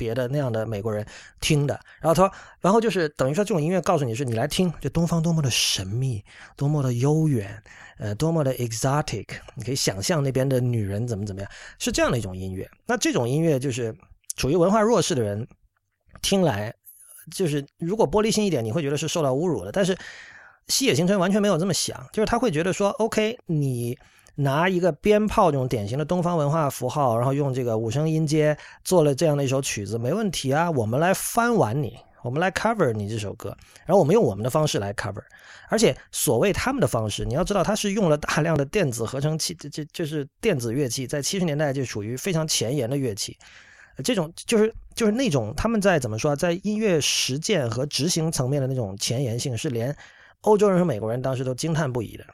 别的那样的美国人听的。然后他说，然后就是等于说这种音乐告诉你是你来听，这东方多么的神秘，多么的悠远，呃，多么的 exotic，你可以想象那边的女人怎么怎么样，是这样的一种音乐。那这种音乐就是处于文化弱势的人听来。就是如果玻璃心一点，你会觉得是受到侮辱的。但是西野晴春完全没有这么想，就是他会觉得说，OK，你拿一个鞭炮这种典型的东方文化符号，然后用这个五声音阶做了这样的一首曲子，没问题啊。我们来翻完你，我们来 cover 你这首歌，然后我们用我们的方式来 cover。而且所谓他们的方式，你要知道，他是用了大量的电子合成器，这这就是电子乐器，在七十年代就属于非常前沿的乐器。这种就是就是那种他们在怎么说，在音乐实践和执行层面的那种前沿性，是连欧洲人和美国人当时都惊叹不已的。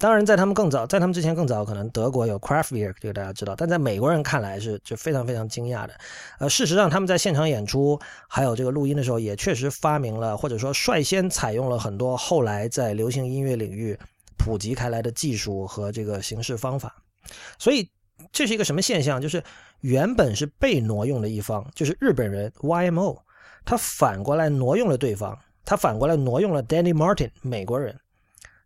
当然，在他们更早，在他们之前更早，可能德国有 Kraftwerk，这个大家知道。但在美国人看来是就非常非常惊讶的。呃，事实上他们在现场演出还有这个录音的时候，也确实发明了或者说率先采用了很多后来在流行音乐领域普及开来的技术和这个形式方法。所以。这是一个什么现象？就是原本是被挪用的一方，就是日本人 YMO，他反过来挪用了对方，他反过来挪用了 Danny Martin 美国人。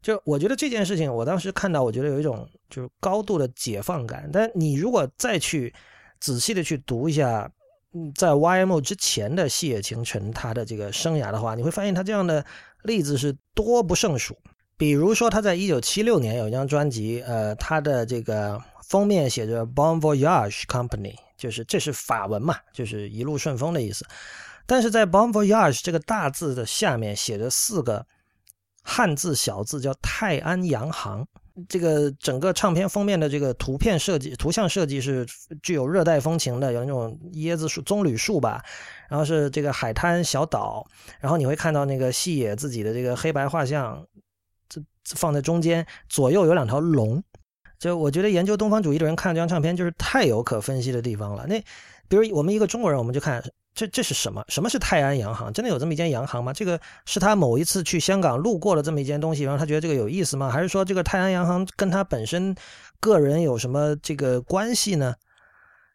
就我觉得这件事情，我当时看到，我觉得有一种就是高度的解放感。但你如果再去仔细的去读一下，在 YMO 之前的细野晴臣他的这个生涯的话，你会发现他这样的例子是多不胜数。比如说他在一九七六年有一张专辑，呃，他的这个。封面写着 Bon Voyage Company，就是这是法文嘛，就是一路顺风的意思。但是在 Bon Voyage 这个大字的下面写着四个汉字小字，叫泰安洋行。这个整个唱片封面的这个图片设计、图像设计是具有热带风情的，有那种椰子树、棕榈树吧，然后是这个海滩小岛，然后你会看到那个细野自己的这个黑白画像，这放在中间，左右有两条龙。就我觉得研究东方主义的人看这张唱片就是太有可分析的地方了。那比如我们一个中国人，我们就看这这是什么？什么是泰安洋行？真的有这么一间洋行吗？这个是他某一次去香港路过了这么一间东西，然后他觉得这个有意思吗？还是说这个泰安洋行跟他本身个人有什么这个关系呢？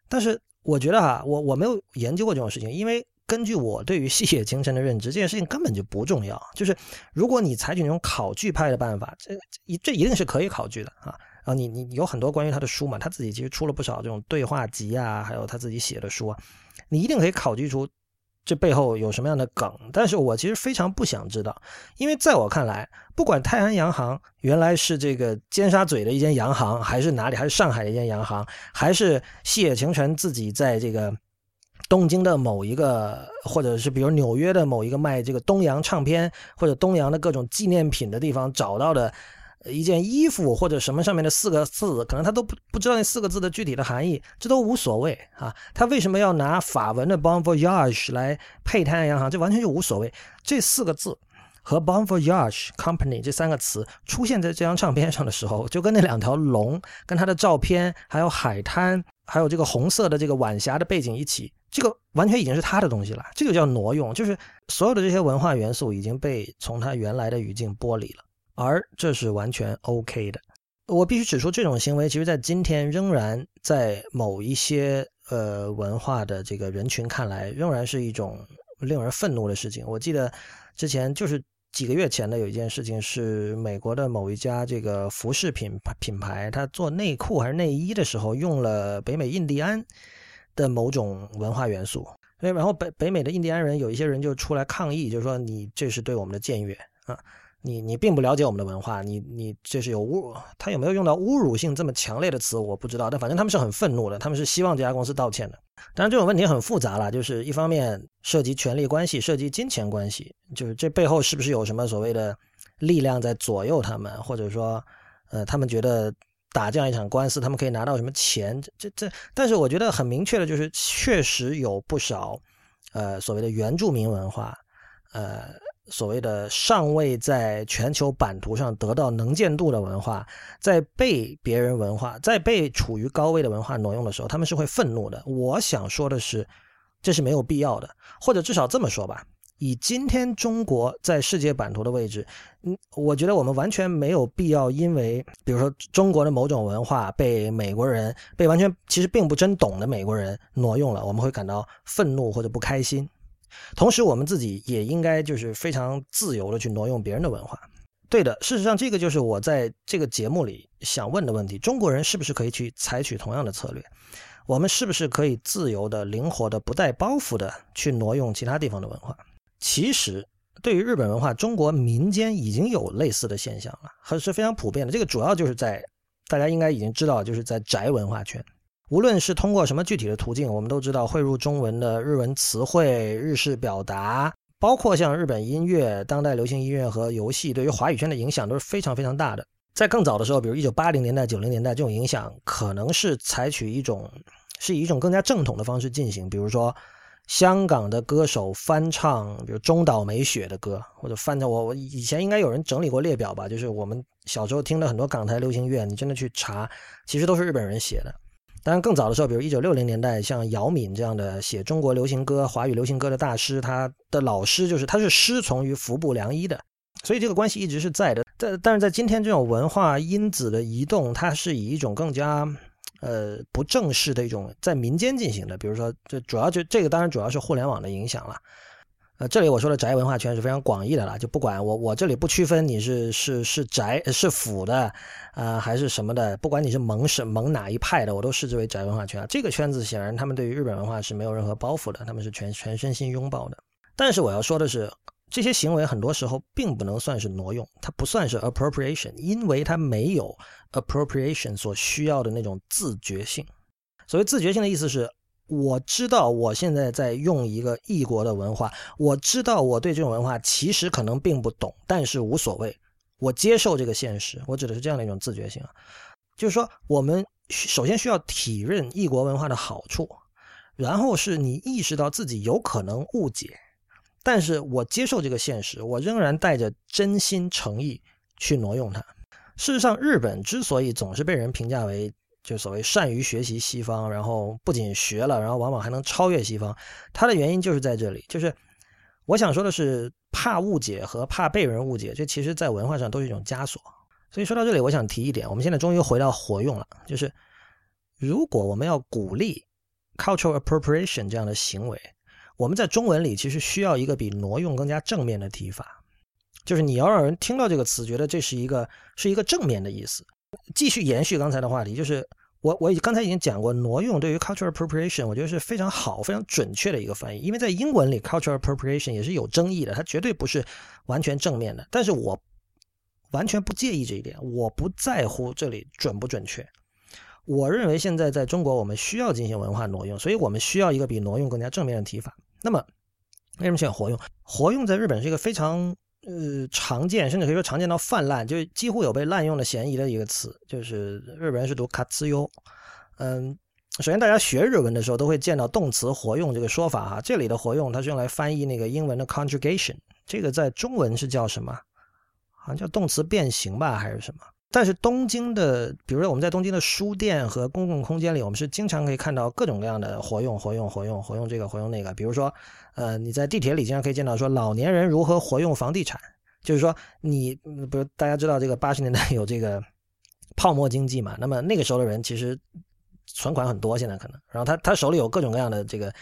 但是我觉得哈，我我没有研究过这种事情，因为根据我对于细野晴臣的认知，这件事情根本就不重要。就是如果你采取那种考据派的办法，这一这一定是可以考据的啊。啊，你你有很多关于他的书嘛？他自己其实出了不少这种对话集啊，还有他自己写的书啊，你一定可以考据出这背后有什么样的梗。但是我其实非常不想知道，因为在我看来，不管泰安洋行原来是这个尖沙咀的一间洋行，还是哪里，还是上海的一间洋行，还是细野晴臣自己在这个东京的某一个，或者是比如纽约的某一个卖这个东洋唱片或者东洋的各种纪念品的地方找到的。一件衣服或者什么上面的四个字，可能他都不不知道那四个字的具体的含义，这都无所谓啊。他为什么要拿法文的 Bon Voyage 来配太阳洋行？这完全就无所谓。这四个字和 Bon Voyage Company 这三个词出现在这张唱片上的时候，就跟那两条龙、跟他的照片、还有海滩、还有这个红色的这个晚霞的背景一起，这个完全已经是他的东西了。这个叫挪用，就是所有的这些文化元素已经被从他原来的语境剥离了。而这是完全 OK 的。我必须指出，这种行为其实在今天仍然在某一些呃文化的这个人群看来，仍然是一种令人愤怒的事情。我记得之前就是几个月前的有一件事情，是美国的某一家这个服饰品品牌，它做内裤还是内衣的时候用了北美印第安的某种文化元素，所以然后北北美的印第安人有一些人就出来抗议，就说你这是对我们的僭越啊。你你并不了解我们的文化，你你这是有侮，他有没有用到侮辱性这么强烈的词我不知道，但反正他们是很愤怒的，他们是希望这家公司道歉的。当然这种问题很复杂了，就是一方面涉及权力关系，涉及金钱关系，就是这背后是不是有什么所谓的力量在左右他们，或者说，呃，他们觉得打这样一场官司，他们可以拿到什么钱？这这，但是我觉得很明确的就是，确实有不少，呃，所谓的原住民文化，呃。所谓的尚未在全球版图上得到能见度的文化，在被别人文化、在被处于高位的文化挪用的时候，他们是会愤怒的。我想说的是，这是没有必要的，或者至少这么说吧。以今天中国在世界版图的位置，嗯，我觉得我们完全没有必要，因为比如说中国的某种文化被美国人、被完全其实并不真懂的美国人挪用了，我们会感到愤怒或者不开心。同时，我们自己也应该就是非常自由的去挪用别人的文化。对的，事实上，这个就是我在这个节目里想问的问题：中国人是不是可以去采取同样的策略？我们是不是可以自由的、灵活的、不带包袱的去挪用其他地方的文化？其实，对于日本文化，中国民间已经有类似的现象了，还是非常普遍的。这个主要就是在大家应该已经知道，就是在宅文化圈。无论是通过什么具体的途径，我们都知道汇入中文的日文词汇、日式表达，包括像日本音乐、当代流行音乐和游戏，对于华语圈的影响都是非常非常大的。在更早的时候，比如一九八零年代、九零年代，这种影响可能是采取一种是以一种更加正统的方式进行，比如说香港的歌手翻唱，比如中岛美雪的歌，或者翻唱我我以前应该有人整理过列表吧，就是我们小时候听的很多港台流行乐，你真的去查，其实都是日本人写的。当然，更早的时候，比如一九六零年代，像姚敏这样的写中国流行歌、华语流行歌的大师，他的老师就是他是师从于服部良一的，所以这个关系一直是在的。但但是在今天这种文化因子的移动，它是以一种更加呃不正式的一种在民间进行的，比如说，这主要就这个当然主要是互联网的影响了。呃，这里我说的宅文化圈是非常广义的了，就不管我我这里不区分你是是是宅是腐的，啊还是什么的，不管你是蒙是蒙哪一派的，我都视之为宅文化圈啊。这个圈子显然他们对于日本文化是没有任何包袱的，他们是全全身心拥抱的。但是我要说的是，这些行为很多时候并不能算是挪用，它不算是 appropriation，因为它没有 appropriation 所需要的那种自觉性。所谓自觉性的意思是。我知道我现在在用一个异国的文化，我知道我对这种文化其实可能并不懂，但是无所谓，我接受这个现实。我指的是这样的一种自觉性，就是说我们首先需要体认异国文化的好处，然后是你意识到自己有可能误解，但是我接受这个现实，我仍然带着真心诚意去挪用它。事实上，日本之所以总是被人评价为。就所谓善于学习西方，然后不仅学了，然后往往还能超越西方。它的原因就是在这里，就是我想说的是，怕误解和怕被人误解，这其实在文化上都是一种枷锁。所以说到这里，我想提一点，我们现在终于回到活用了，就是如果我们要鼓励 cultural appropriation 这样的行为，我们在中文里其实需要一个比挪用更加正面的提法，就是你要让人听到这个词，觉得这是一个是一个正面的意思。继续延续刚才的话题，就是我我刚才已经讲过，挪用对于 cultural appropriation，我觉得是非常好、非常准确的一个翻译。因为在英文里，cultural appropriation 也是有争议的，它绝对不是完全正面的。但是我完全不介意这一点，我不在乎这里准不准确。我认为现在在中国，我们需要进行文化挪用，所以我们需要一个比挪用更加正面的提法。那么，为什么选活用？活用在日本是一个非常。呃，常见甚至可以说常见到泛滥，就几乎有被滥用的嫌疑的一个词，就是日本人是读卡兹优。嗯，首先大家学日文的时候都会见到动词活用这个说法哈，这里的活用它是用来翻译那个英文的 conjugation，这个在中文是叫什么？好像叫动词变形吧，还是什么？但是东京的，比如说我们在东京的书店和公共空间里，我们是经常可以看到各种各样的活用、活用、活用、活用这个、活用那个。比如说，呃，你在地铁里经常可以见到说老年人如何活用房地产，就是说你，比如大家知道这个八十年代有这个泡沫经济嘛。那么那个时候的人其实存款很多，现在可能，然后他他手里有各种各样的这个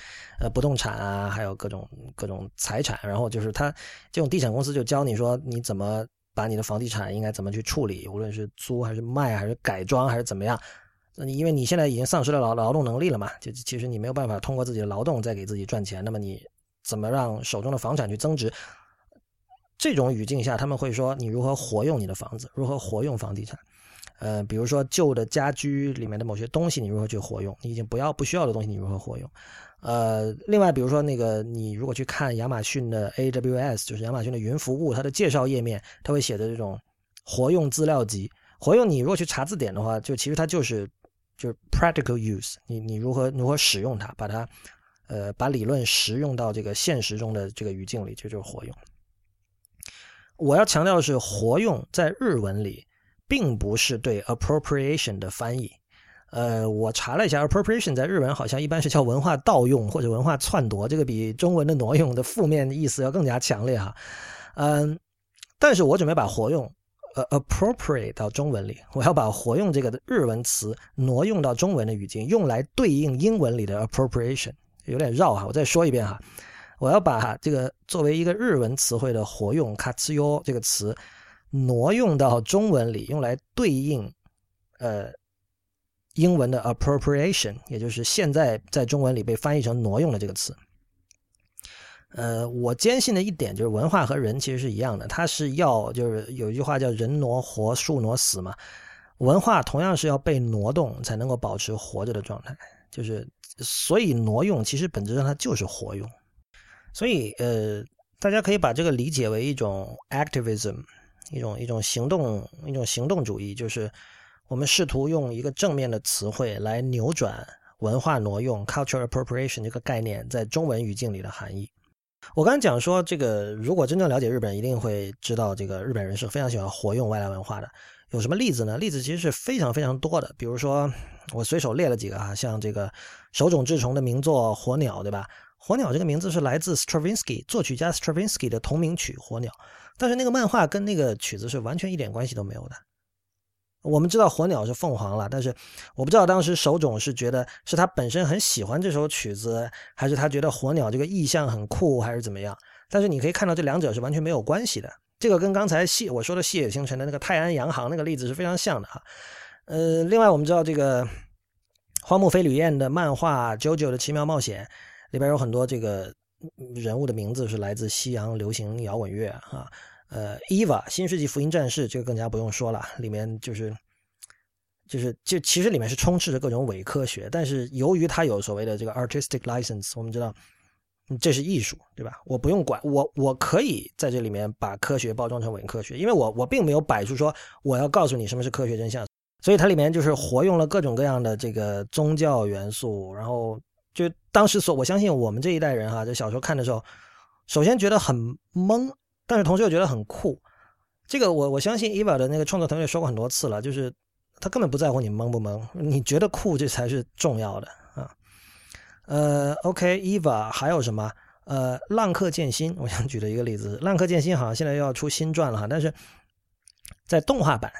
呃不动产啊，还有各种各种财产，然后就是他这种地产公司就教你说你怎么把你的房地产应该怎么去处理，无论是租还是卖还是改装还是怎么样。那你因为你现在已经丧失了劳劳动能力了嘛，就其实你没有办法通过自己的劳动再给自己赚钱，那么你怎么让手中的房产去增值？这种语境下，他们会说你如何活用你的房子，如何活用房地产。呃，比如说旧的家居里面的某些东西，你如何去活用？你已经不要不需要的东西，你如何活用？呃，另外比如说那个，你如果去看亚马逊的 AWS，就是亚马逊的云服务，它的介绍页面，它会写的这种活用资料集。活用你如果去查字典的话，就其实它就是就是 practical use，你你如何如何使用它，把它呃把理论实用到这个现实中的这个语境里，这就是活用。我要强调的是，活用在日文里并不是对 appropriation 的翻译。呃，我查了一下，appropriation 在日文好像一般是叫文化盗用或者文化篡夺，这个比中文的挪用的负面意思要更加强烈哈。嗯，但是我准备把活用呃 appropriate 到中文里，我要把活用这个日文词挪用到中文的语境，用来对应英文里的 appropriation，有点绕哈。我再说一遍哈。我要把这个作为一个日文词汇的活用 “katsuyo” 这个词挪用到中文里，用来对应呃英文的 “appropriation”，也就是现在在中文里被翻译成“挪用”的这个词。呃，我坚信的一点就是，文化和人其实是一样的，它是要就是有一句话叫“人挪活，树挪死”嘛，文化同样是要被挪动才能够保持活着的状态，就是所以挪用其实本质上它就是活用。所以，呃，大家可以把这个理解为一种 activism，一种一种行动，一种行动主义，就是我们试图用一个正面的词汇来扭转文化挪用 （cultural appropriation） 这个概念在中文语境里的含义。我刚才讲说，这个如果真正了解日本，一定会知道，这个日本人是非常喜欢活用外来文化的。有什么例子呢？例子其实是非常非常多的。比如说，我随手列了几个啊，像这个手冢治虫的名作《火鸟》，对吧？火鸟这个名字是来自 Stravinsky 作曲家 Stravinsky 的同名曲《火鸟》，但是那个漫画跟那个曲子是完全一点关系都没有的。我们知道火鸟是凤凰了，但是我不知道当时手冢是觉得是他本身很喜欢这首曲子，还是他觉得火鸟这个意象很酷，还是怎么样？但是你可以看到这两者是完全没有关系的。这个跟刚才细我说的细野晴臣的那个泰安洋行那个例子是非常像的哈。呃，另外我们知道这个荒木飞吕彦的漫画《JoJo 的奇妙冒险》。里边有很多这个人物的名字是来自西洋流行摇滚乐啊，呃，Eva 新世纪福音战士这个更加不用说了，里面就是就是就其实里面是充斥着各种伪科学，但是由于它有所谓的这个 artistic license，我们知道这是艺术，对吧？我不用管我我可以在这里面把科学包装成伪科学，因为我我并没有摆出说我要告诉你什么是科学真相，所以它里面就是活用了各种各样的这个宗教元素，然后。就当时所，我相信我们这一代人哈，在小时候看的时候，首先觉得很懵，但是同时又觉得很酷。这个我我相信 Eva 的那个创作团队说过很多次了，就是他根本不在乎你懵不懵，你觉得酷这才是重要的啊。呃，OK，Eva 还有什么？呃，浪客剑心，我想举的一个例子，浪客剑心好像现在又要出新传了哈，但是在动画版。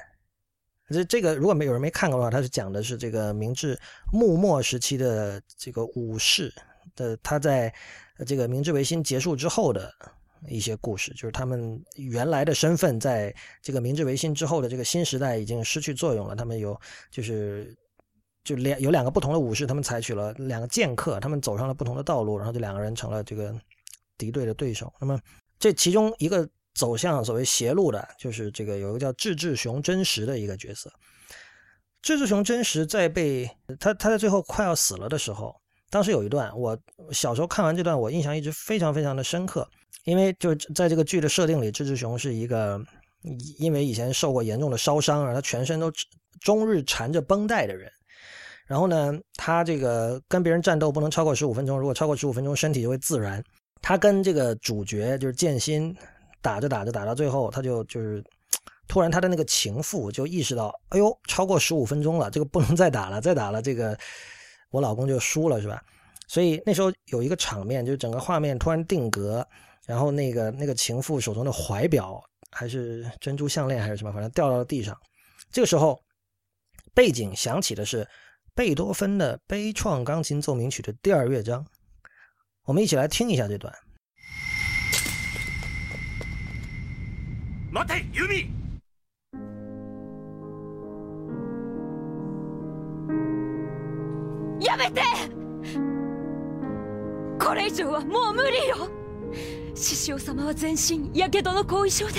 这这个如果没有人没看过的话，他是讲的是这个明治幕末时期的这个武士的他在这个明治维新结束之后的一些故事，就是他们原来的身份在这个明治维新之后的这个新时代已经失去作用了。他们有就是就两有两个不同的武士，他们采取了两个剑客，他们走上了不同的道路，然后这两个人成了这个敌对的对手。那么这其中一个。走向所谓邪路的，就是这个有一个叫志志雄真实的一个角色。志志雄真实在被他他在最后快要死了的时候，当时有一段，我小时候看完这段，我印象一直非常非常的深刻。因为就在这个剧的设定里，志志雄是一个因为以前受过严重的烧伤，然后他全身都终日缠着绷带的人。然后呢，他这个跟别人战斗不能超过十五分钟，如果超过十五分钟，身体就会自燃。他跟这个主角就是剑心。打着打着打到最后，他就就是突然他的那个情妇就意识到，哎呦，超过十五分钟了，这个不能再打了，再打了这个我老公就输了，是吧？所以那时候有一个场面，就是整个画面突然定格，然后那个那个情妇手中的怀表还是珍珠项链还是什么，反正掉到了地上。这个时候背景响起的是贝多芬的悲怆钢琴奏鸣曲的第二乐章。我们一起来听一下这段。待て、ユミ。やめて。これ以上はもう無理よ。獅子王様は全身やけどの後遺症で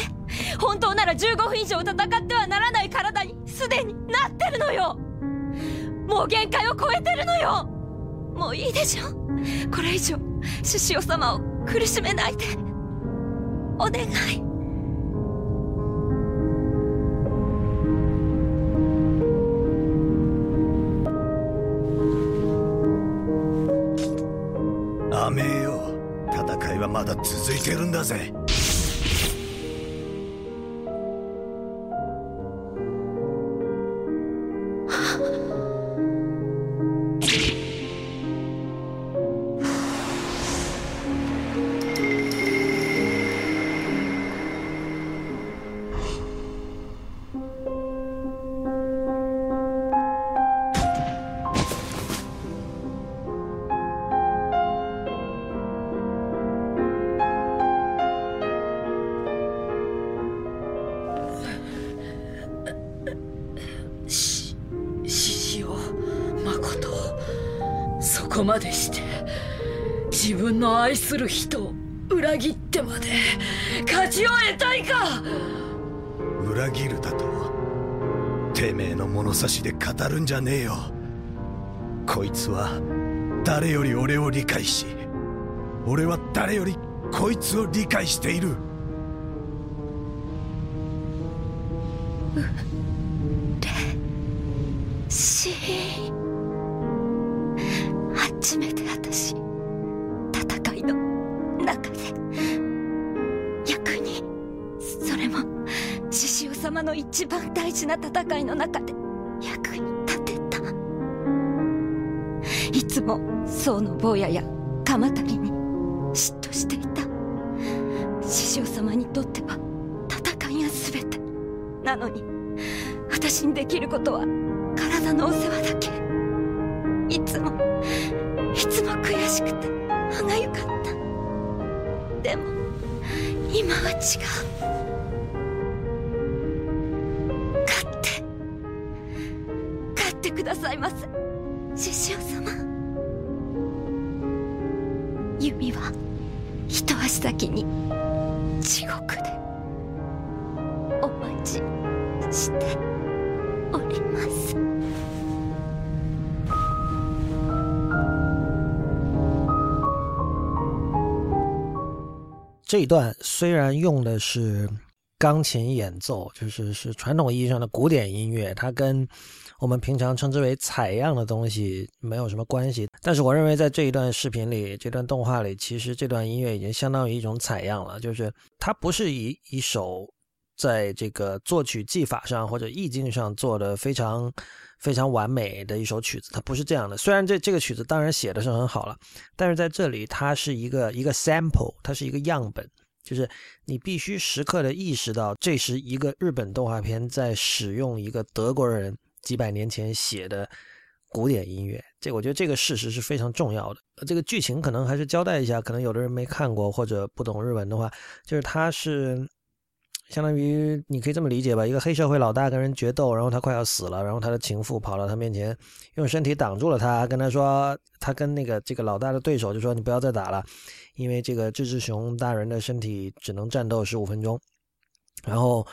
本当なら15分以上戦ってはならない体にすでになってるのよ。もう限界を超えてるのよ。もういいでしょ。これ以上獅子王様を苦しめないで。お願い。まだ続いてるんだぜ。るんじゃねえよ。こいつは誰より俺を理解し俺は誰よりこいつを理解している。しい初めて私戦いの中で役にそれも獅子王様の一番大事な戦いの中で。つも宋の坊やや鎌足に嫉妬していた。獅子王様にとっては戦いが全て。なのに私にできることは体のお世話だけ。いつもいつも悔しくて歯がゆかった。でも今は違う。这一段虽然用的是钢琴演奏，就是是传统意义上的古典音乐，它跟我们平常称之为采样的东西没有什么关系。但是我认为在这一段视频里，这段动画里，其实这段音乐已经相当于一种采样了，就是它不是以一首在这个作曲技法上或者意境上做的非常非常完美的一首曲子，它不是这样的。虽然这这个曲子当然写的是很好了，但是在这里它是一个一个 sample，它是一个样本，就是你必须时刻的意识到，这是一个日本动画片在使用一个德国人几百年前写的古典音乐。这我觉得这个事实是非常重要的。这个剧情可能还是交代一下，可能有的人没看过或者不懂日文的话，就是它是。相当于你可以这么理解吧，一个黑社会老大跟人决斗，然后他快要死了，然后他的情妇跑到他面前，用身体挡住了他，跟他说，他跟那个这个老大的对手就说你不要再打了，因为这个志志雄大人的身体只能战斗十五分钟。然后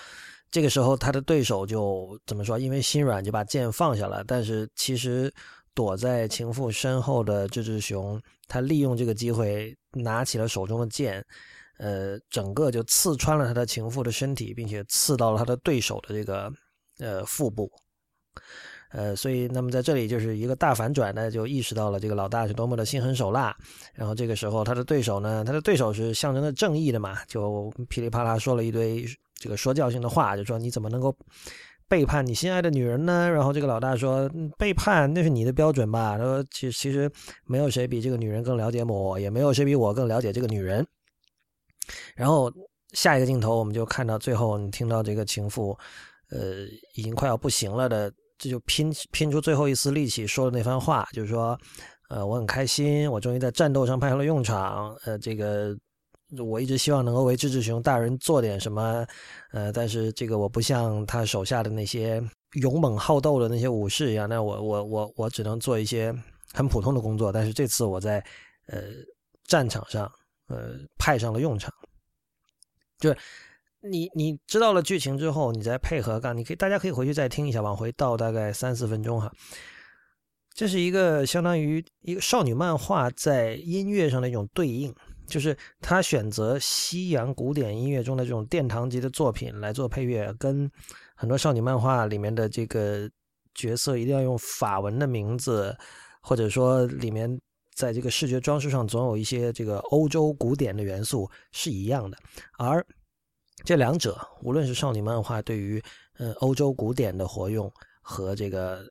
这个时候他的对手就怎么说？因为心软就把剑放下了，但是其实躲在情妇身后的志志雄，他利用这个机会拿起了手中的剑。呃，整个就刺穿了他的情妇的身体，并且刺到了他的对手的这个呃腹部，呃，所以那么在这里就是一个大反转呢，就意识到了这个老大是多么的心狠手辣。然后这个时候他的对手呢，他的对手是象征着正义的嘛，就噼里啪啦说了一堆这个说教性的话，就说你怎么能够背叛你心爱的女人呢？然后这个老大说背叛那是你的标准吧？他说其其实没有谁比这个女人更了解我，也没有谁比我更了解这个女人。然后下一个镜头，我们就看到最后，你听到这个情妇，呃，已经快要不行了的这就拼拼出最后一丝力气说的那番话，就是说，呃，我很开心，我终于在战斗上派上了用场。呃，这个我一直希望能够为志志雄大人做点什么，呃，但是这个我不像他手下的那些勇猛好斗的那些武士一样，那我我我我只能做一些很普通的工作。但是这次我在呃战场上呃派上了用场，就。你你知道了剧情之后，你再配合干，你可以大家可以回去再听一下，往回倒大概三四分钟哈。这是一个相当于一个少女漫画在音乐上的一种对应，就是他选择西洋古典音乐中的这种殿堂级的作品来做配乐，跟很多少女漫画里面的这个角色一定要用法文的名字，或者说里面在这个视觉装饰上总有一些这个欧洲古典的元素是一样的，而。这两者，无论是少女漫画对于呃欧洲古典的活用，和这个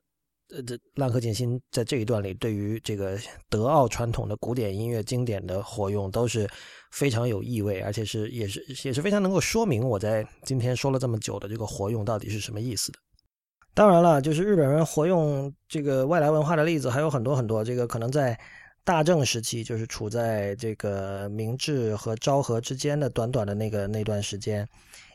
呃这浪客剑心在这一段里对于这个德奥传统的古典音乐经典的活用，都是非常有意味，而且是也是也是非常能够说明我在今天说了这么久的这个活用到底是什么意思的。当然了，就是日本人活用这个外来文化的例子还有很多很多，这个可能在。大正时期就是处在这个明治和昭和之间的短短的那个那段时间，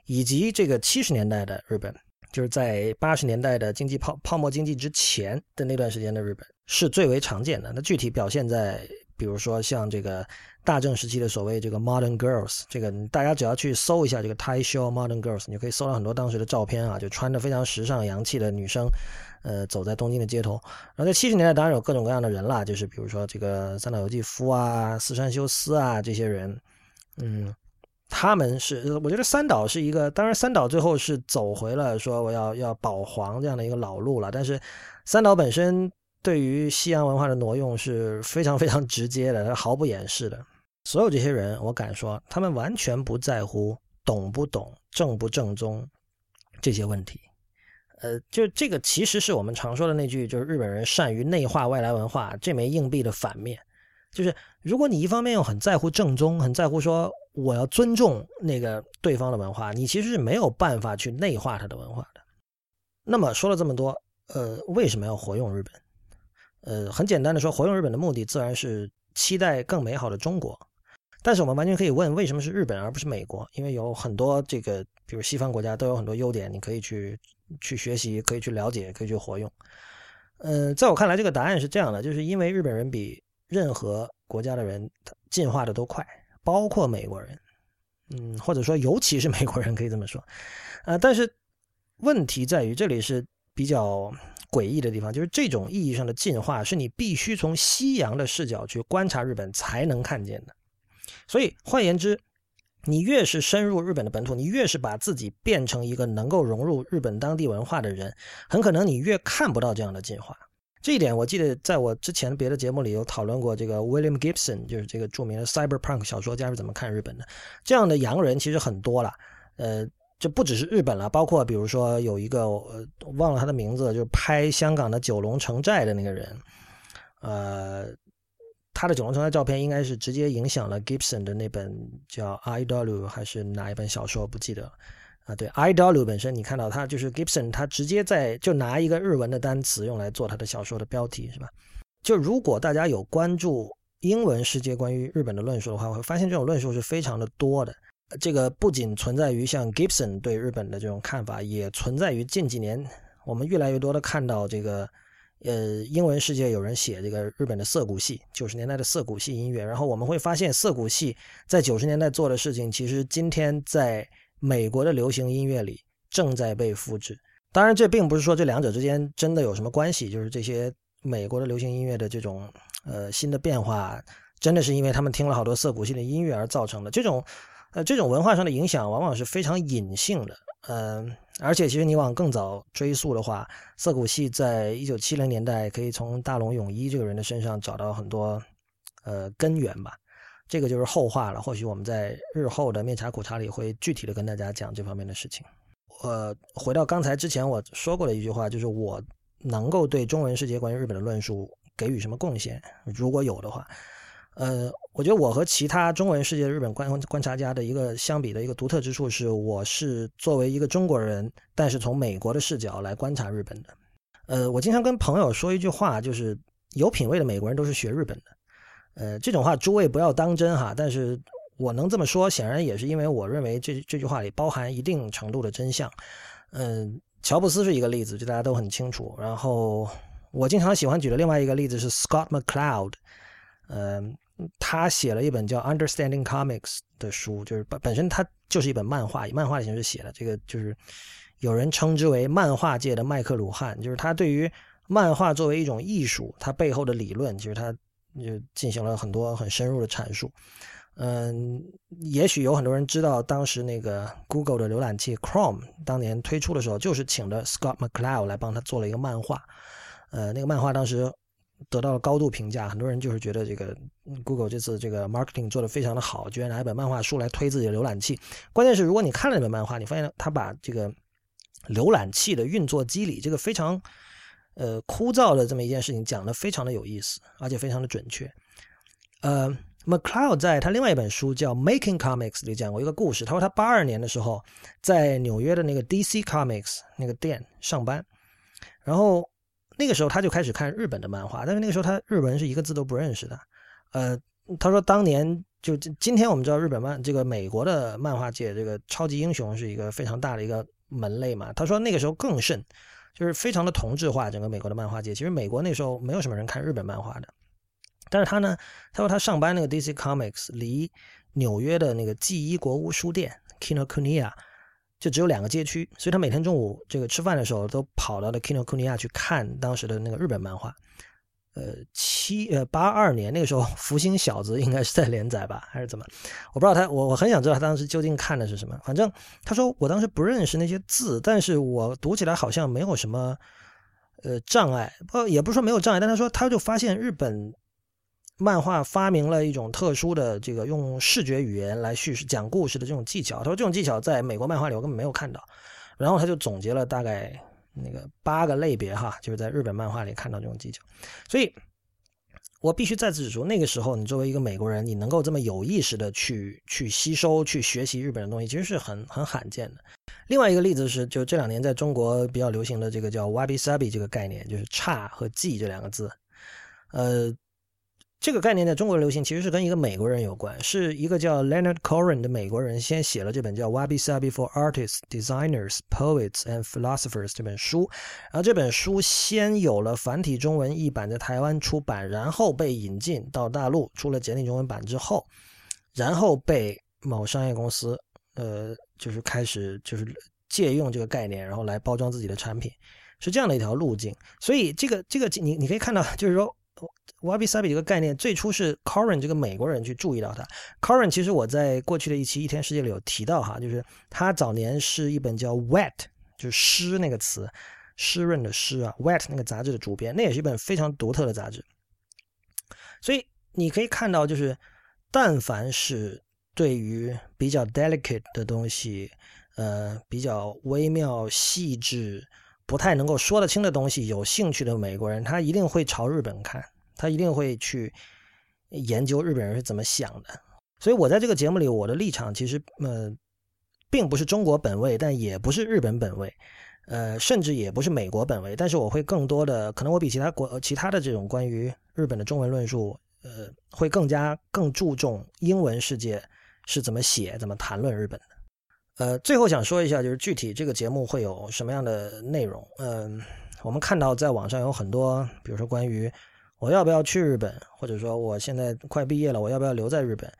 以及这个七十年代的日本，就是在八十年代的经济泡泡沫经济之前的那段时间的日本是最为常见的。那具体表现在。比如说像这个大正时期的所谓这个 modern girls，这个大家只要去搜一下这个 Taisho modern girls，你就可以搜到很多当时的照片啊，就穿着非常时尚洋气的女生，呃，走在东京的街头。然后在七十年代，当然有各种各样的人啦，就是比如说这个三岛由纪夫啊、四山修斯啊这些人，嗯，他们是我觉得三岛是一个，当然三岛最后是走回了说我要要保皇这样的一个老路了，但是三岛本身。对于西洋文化的挪用是非常非常直接的，他毫不掩饰的。所有这些人，我敢说，他们完全不在乎懂不懂、正不正宗这些问题。呃，就这个其实是我们常说的那句，就是日本人善于内化外来文化这枚硬币的反面。就是如果你一方面又很在乎正宗，很在乎说我要尊重那个对方的文化，你其实是没有办法去内化他的文化的。那么说了这么多，呃，为什么要活用日本？呃，很简单的说，活用日本的目的自然是期待更美好的中国。但是我们完全可以问，为什么是日本而不是美国？因为有很多这个，比如西方国家都有很多优点，你可以去去学习，可以去了解，可以去活用。呃，在我看来，这个答案是这样的，就是因为日本人比任何国家的人进化的都快，包括美国人，嗯，或者说尤其是美国人，可以这么说。呃，但是问题在于这里是比较。诡异的地方就是这种意义上的进化，是你必须从西洋的视角去观察日本才能看见的。所以换言之，你越是深入日本的本土，你越是把自己变成一个能够融入日本当地文化的人，很可能你越看不到这样的进化。这一点我记得在我之前别的节目里有讨论过，这个 William Gibson 就是这个著名的 Cyberpunk 小说家是怎么看日本的。这样的洋人其实很多了，呃。就不只是日本了，包括比如说有一个呃忘了他的名字，就是拍香港的九龙城寨的那个人，呃，他的九龙城寨照片应该是直接影响了 Gibson 的那本叫《Idol》还是哪一本小说不记得啊？对，《Idol》本身你看到他就是 Gibson，他直接在就拿一个日文的单词用来做他的小说的标题是吧？就如果大家有关注英文世界关于日本的论述的话，会发现这种论述是非常的多的。这个不仅存在于像 Gibson 对日本的这种看法，也存在于近几年我们越来越多的看到这个，呃，英文世界有人写这个日本的涩谷系，九十年代的涩谷系音乐，然后我们会发现涩谷系在九十年代做的事情，其实今天在美国的流行音乐里正在被复制。当然，这并不是说这两者之间真的有什么关系，就是这些美国的流行音乐的这种呃新的变化，真的是因为他们听了好多涩谷系的音乐而造成的这种。呃，这种文化上的影响往往是非常隐性的，嗯，而且其实你往更早追溯的话，涩谷系在一九七零年代可以从大龙泳一这个人的身上找到很多呃根源吧，这个就是后话了。或许我们在日后的面茶苦茶里会具体的跟大家讲这方面的事情。呃，回到刚才之前我说过的一句话，就是我能够对中文世界关于日本的论述给予什么贡献，如果有的话。呃，我觉得我和其他中文世界日本观观察家的一个相比的一个独特之处是，我是作为一个中国人，但是从美国的视角来观察日本的。呃，我经常跟朋友说一句话，就是有品位的美国人都是学日本的。呃，这种话诸位不要当真哈，但是我能这么说，显然也是因为我认为这这句话里包含一定程度的真相。嗯，乔布斯是一个例子，就大家都很清楚。然后我经常喜欢举的另外一个例子是 Scott McCloud，嗯，他写了一本叫《Understanding Comics》的书，就是本本身它就是一本漫画，以漫画的形式写的。这个就是有人称之为漫画界的麦克鲁汉，就是他对于漫画作为一种艺术，它背后的理论，其实他就进行了很多很深入的阐述。嗯，也许有很多人知道，当时那个 Google 的浏览器 Chrome 当年推出的时候，就是请的 Scott McCloud 来帮他做了一个漫画。呃，那个漫画当时得到了高度评价，很多人就是觉得这个 Google 这次这个 marketing 做的非常的好，居然拿一本漫画书来推自己的浏览器。关键是，如果你看了那本漫画，你发现他把这个浏览器的运作机理这个非常呃枯燥的这么一件事情讲的非常的有意思，而且非常的准确。呃。McCloud 在他另外一本书叫《Making Comics》里讲过一个故事。他说他八二年的时候在纽约的那个 DC Comics 那个店上班，然后那个时候他就开始看日本的漫画，但是那个时候他日文是一个字都不认识的。呃，他说当年就今天我们知道日本漫这个美国的漫画界这个超级英雄是一个非常大的一个门类嘛。他说那个时候更甚，就是非常的同质化整个美国的漫画界。其实美国那时候没有什么人看日本漫画的。但是他呢，他说他上班那个 DC Comics 离纽约的那个纪伊国屋书店 Kinokuniya 就只有两个街区，所以他每天中午这个吃饭的时候都跑到了 Kinokuniya 去看当时的那个日本漫画。呃，七呃八二年那个时候，《福星小子》应该是在连载吧，还是怎么？我不知道他，我我很想知道他当时究竟看的是什么。反正他说我当时不认识那些字，但是我读起来好像没有什么呃障碍，不也不是说没有障碍，但他说他就发现日本。漫画发明了一种特殊的这个用视觉语言来叙事讲故事的这种技巧。他说这种技巧在美国漫画里我根本没有看到。然后他就总结了大概那个八个类别哈，就是在日本漫画里看到这种技巧。所以我必须再次指出，那个时候你作为一个美国人，你能够这么有意识的去去吸收、去学习日本的东西，其实是很很罕见的。另外一个例子是，就这两年在中国比较流行的这个叫 “wabi sabi” 这个概念，就是“差”和“记”这两个字，呃。这个概念在中国流行，其实是跟一个美国人有关，是一个叫 Leonard Cohen 的美国人先写了这本叫《Wabi Sabi for Artists, Designers, Poets and Philosophers》这本书，然后这本书先有了繁体中文译版在台湾出版，然后被引进到大陆出了简体中文版之后，然后被某商业公司，呃，就是开始就是借用这个概念，然后来包装自己的产品，是这样的一条路径。所以这个这个你你可以看到，就是说。Wabi Sabi 这个概念最初是 Corin 这个美国人去注意到它。Corin 其实我在过去的一期《一天世界》里有提到哈，就是他早年是一本叫 Wet，就湿那个词，湿润的湿啊，Wet 那个杂志的主编，那也是一本非常独特的杂志。所以你可以看到，就是但凡是对于比较 delicate 的东西，呃，比较微妙细致。不太能够说得清的东西，有兴趣的美国人，他一定会朝日本看，他一定会去研究日本人是怎么想的。所以我在这个节目里，我的立场其实呃，并不是中国本位，但也不是日本本位，呃，甚至也不是美国本位。但是我会更多的，可能我比其他国其他的这种关于日本的中文论述，呃，会更加更注重英文世界是怎么写、怎么谈论日本的。呃，最后想说一下，就是具体这个节目会有什么样的内容？嗯，我们看到在网上有很多，比如说关于我要不要去日本，或者说我现在快毕业了，我要不要留在日本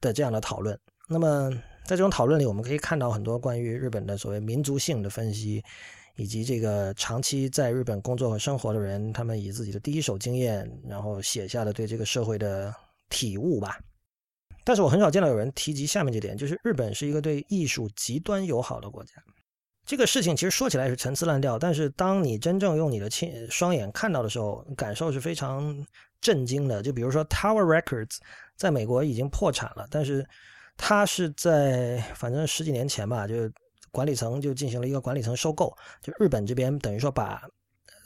的这样的讨论。那么在这种讨论里，我们可以看到很多关于日本的所谓民族性的分析，以及这个长期在日本工作和生活的人，他们以自己的第一手经验，然后写下了对这个社会的体悟吧。但是我很少见到有人提及下面这点，就是日本是一个对艺术极端友好的国家。这个事情其实说起来是陈词滥调，但是当你真正用你的亲双眼看到的时候，感受是非常震惊的。就比如说 Tower Records 在美国已经破产了，但是它是在反正十几年前吧，就管理层就进行了一个管理层收购，就日本这边等于说把。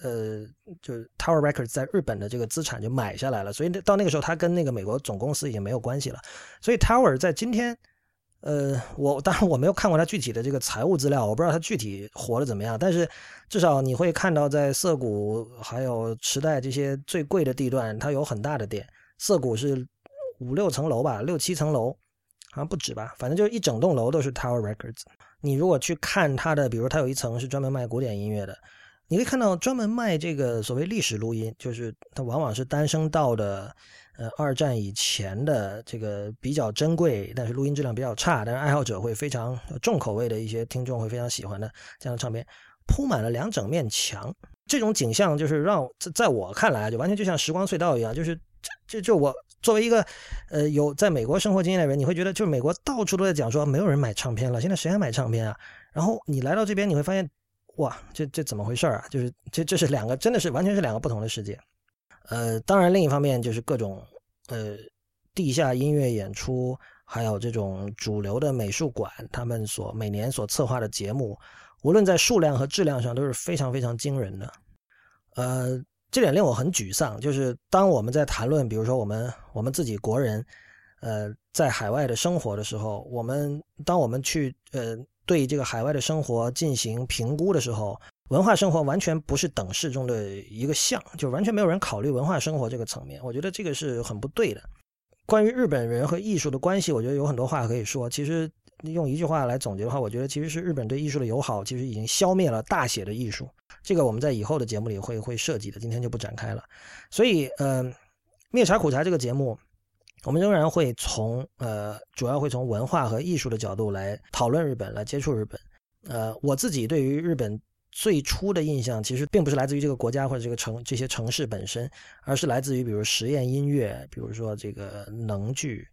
呃，就 Tower Records 在日本的这个资产就买下来了，所以到那个时候，他跟那个美国总公司已经没有关系了。所以 Tower 在今天，呃，我当然我没有看过他具体的这个财务资料，我不知道他具体活得怎么样。但是至少你会看到，在涩谷还有池袋这些最贵的地段，它有很大的店。涩谷是五六层楼吧，六七层楼，好像不止吧，反正就是一整栋楼都是 Tower Records。你如果去看它的，比如它有一层是专门卖古典音乐的，你可以看到专门卖这个所谓历史录音，就是它往往是单声道的。呃，二战以前的这个比较珍贵，但是录音质量比较差，但是爱好者会非常重口味的一些听众会非常喜欢的这样的唱片，铺满了两整面墙。这种景象就是让在在我看来，就完全就像时光隧道一样，就是这就我作为一个呃有在美国生活经验的人，你会觉得就是美国到处都在讲说没有人买唱片了，现在谁还买唱片啊？然后你来到这边，你会发现，哇，这这怎么回事啊？就是这这是两个，真的是完全是两个不同的世界。呃，当然，另一方面就是各种呃地下音乐演出，还有这种主流的美术馆，他们所每年所策划的节目，无论在数量和质量上都是非常非常惊人的。呃，这点令我很沮丧。就是当我们在谈论，比如说我们我们自己国人，呃，在海外的生活的时候，我们当我们去呃对这个海外的生活进行评估的时候。文化生活完全不是等式中的一个项，就完全没有人考虑文化生活这个层面。我觉得这个是很不对的。关于日本人和艺术的关系，我觉得有很多话可以说。其实用一句话来总结的话，我觉得其实是日本对艺术的友好，其实已经消灭了大写的艺术。这个我们在以后的节目里会会涉及的，今天就不展开了。所以，呃，灭茶苦茶这个节目，我们仍然会从呃，主要会从文化和艺术的角度来讨论日本，来接触日本。呃，我自己对于日本。最初的印象其实并不是来自于这个国家或者这个城这些城市本身，而是来自于比如实验音乐，比如说这个能剧，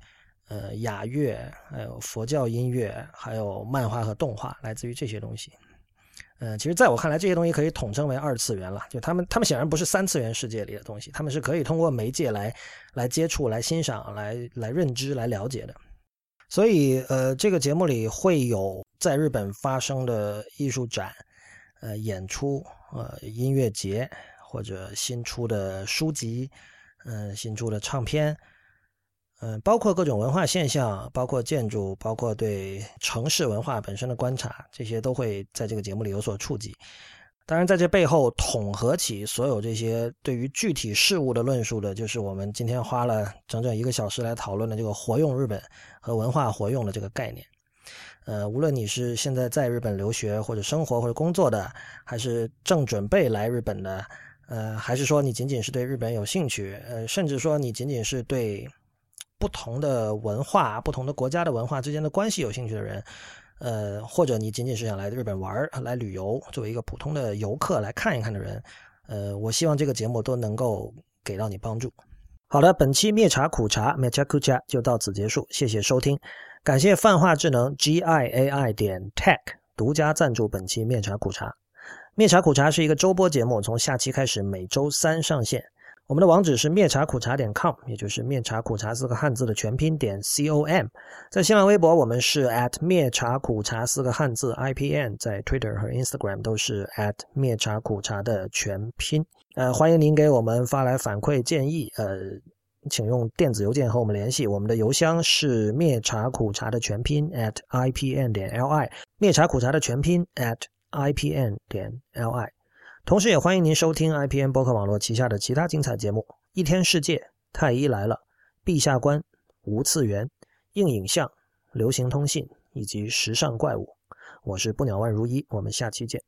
呃雅乐，还有佛教音乐，还有漫画和动画，来自于这些东西。嗯，其实在我看来，这些东西可以统称为二次元了。就他们，他们显然不是三次元世界里的东西，他们是可以通过媒介来来接触、来欣赏、来来认知、来了解的。所以，呃，这个节目里会有在日本发生的艺术展。呃，演出，呃，音乐节，或者新出的书籍，嗯，新出的唱片，嗯，包括各种文化现象，包括建筑，包括对城市文化本身的观察，这些都会在这个节目里有所触及。当然，在这背后统合起所有这些对于具体事物的论述的，就是我们今天花了整整一个小时来讨论的这个“活用日本”和文化活用的这个概念。呃，无论你是现在在日本留学或者生活或者工作的，还是正准备来日本的，呃，还是说你仅仅是对日本有兴趣，呃，甚至说你仅仅是对不同的文化、不同的国家的文化之间的关系有兴趣的人，呃，或者你仅仅是想来日本玩来旅游，作为一个普通的游客来看一看的人，呃，我希望这个节目都能够给到你帮助。好的，本期灭茶苦茶 m e c h a k u c h a 就到此结束，谢谢收听。感谢泛化智能 G I A I 点 Tech 独家赞助本期灭茶苦茶。灭茶苦茶是一个周播节目，从下期开始每周三上线。我们的网址是灭茶苦茶点 com，也就是灭茶苦茶四个汉字的全拼点 c o m。在新浪微博，我们是 at 灭茶苦茶四个汉字 i p n，在 Twitter 和 Instagram 都是 at 灭茶苦茶的全拼。呃，欢迎您给我们发来反馈建议。呃。请用电子邮件和我们联系，我们的邮箱是灭茶苦茶的全拼 at i p n 点 l i，灭茶苦茶的全拼 at i p n 点 l i。同时，也欢迎您收听 i p n 博客网络旗下的其他精彩节目：一天世界、太医来了、陛下观、无次元、硬影像、流行通信以及时尚怪物。我是不鸟万如一，我们下期见。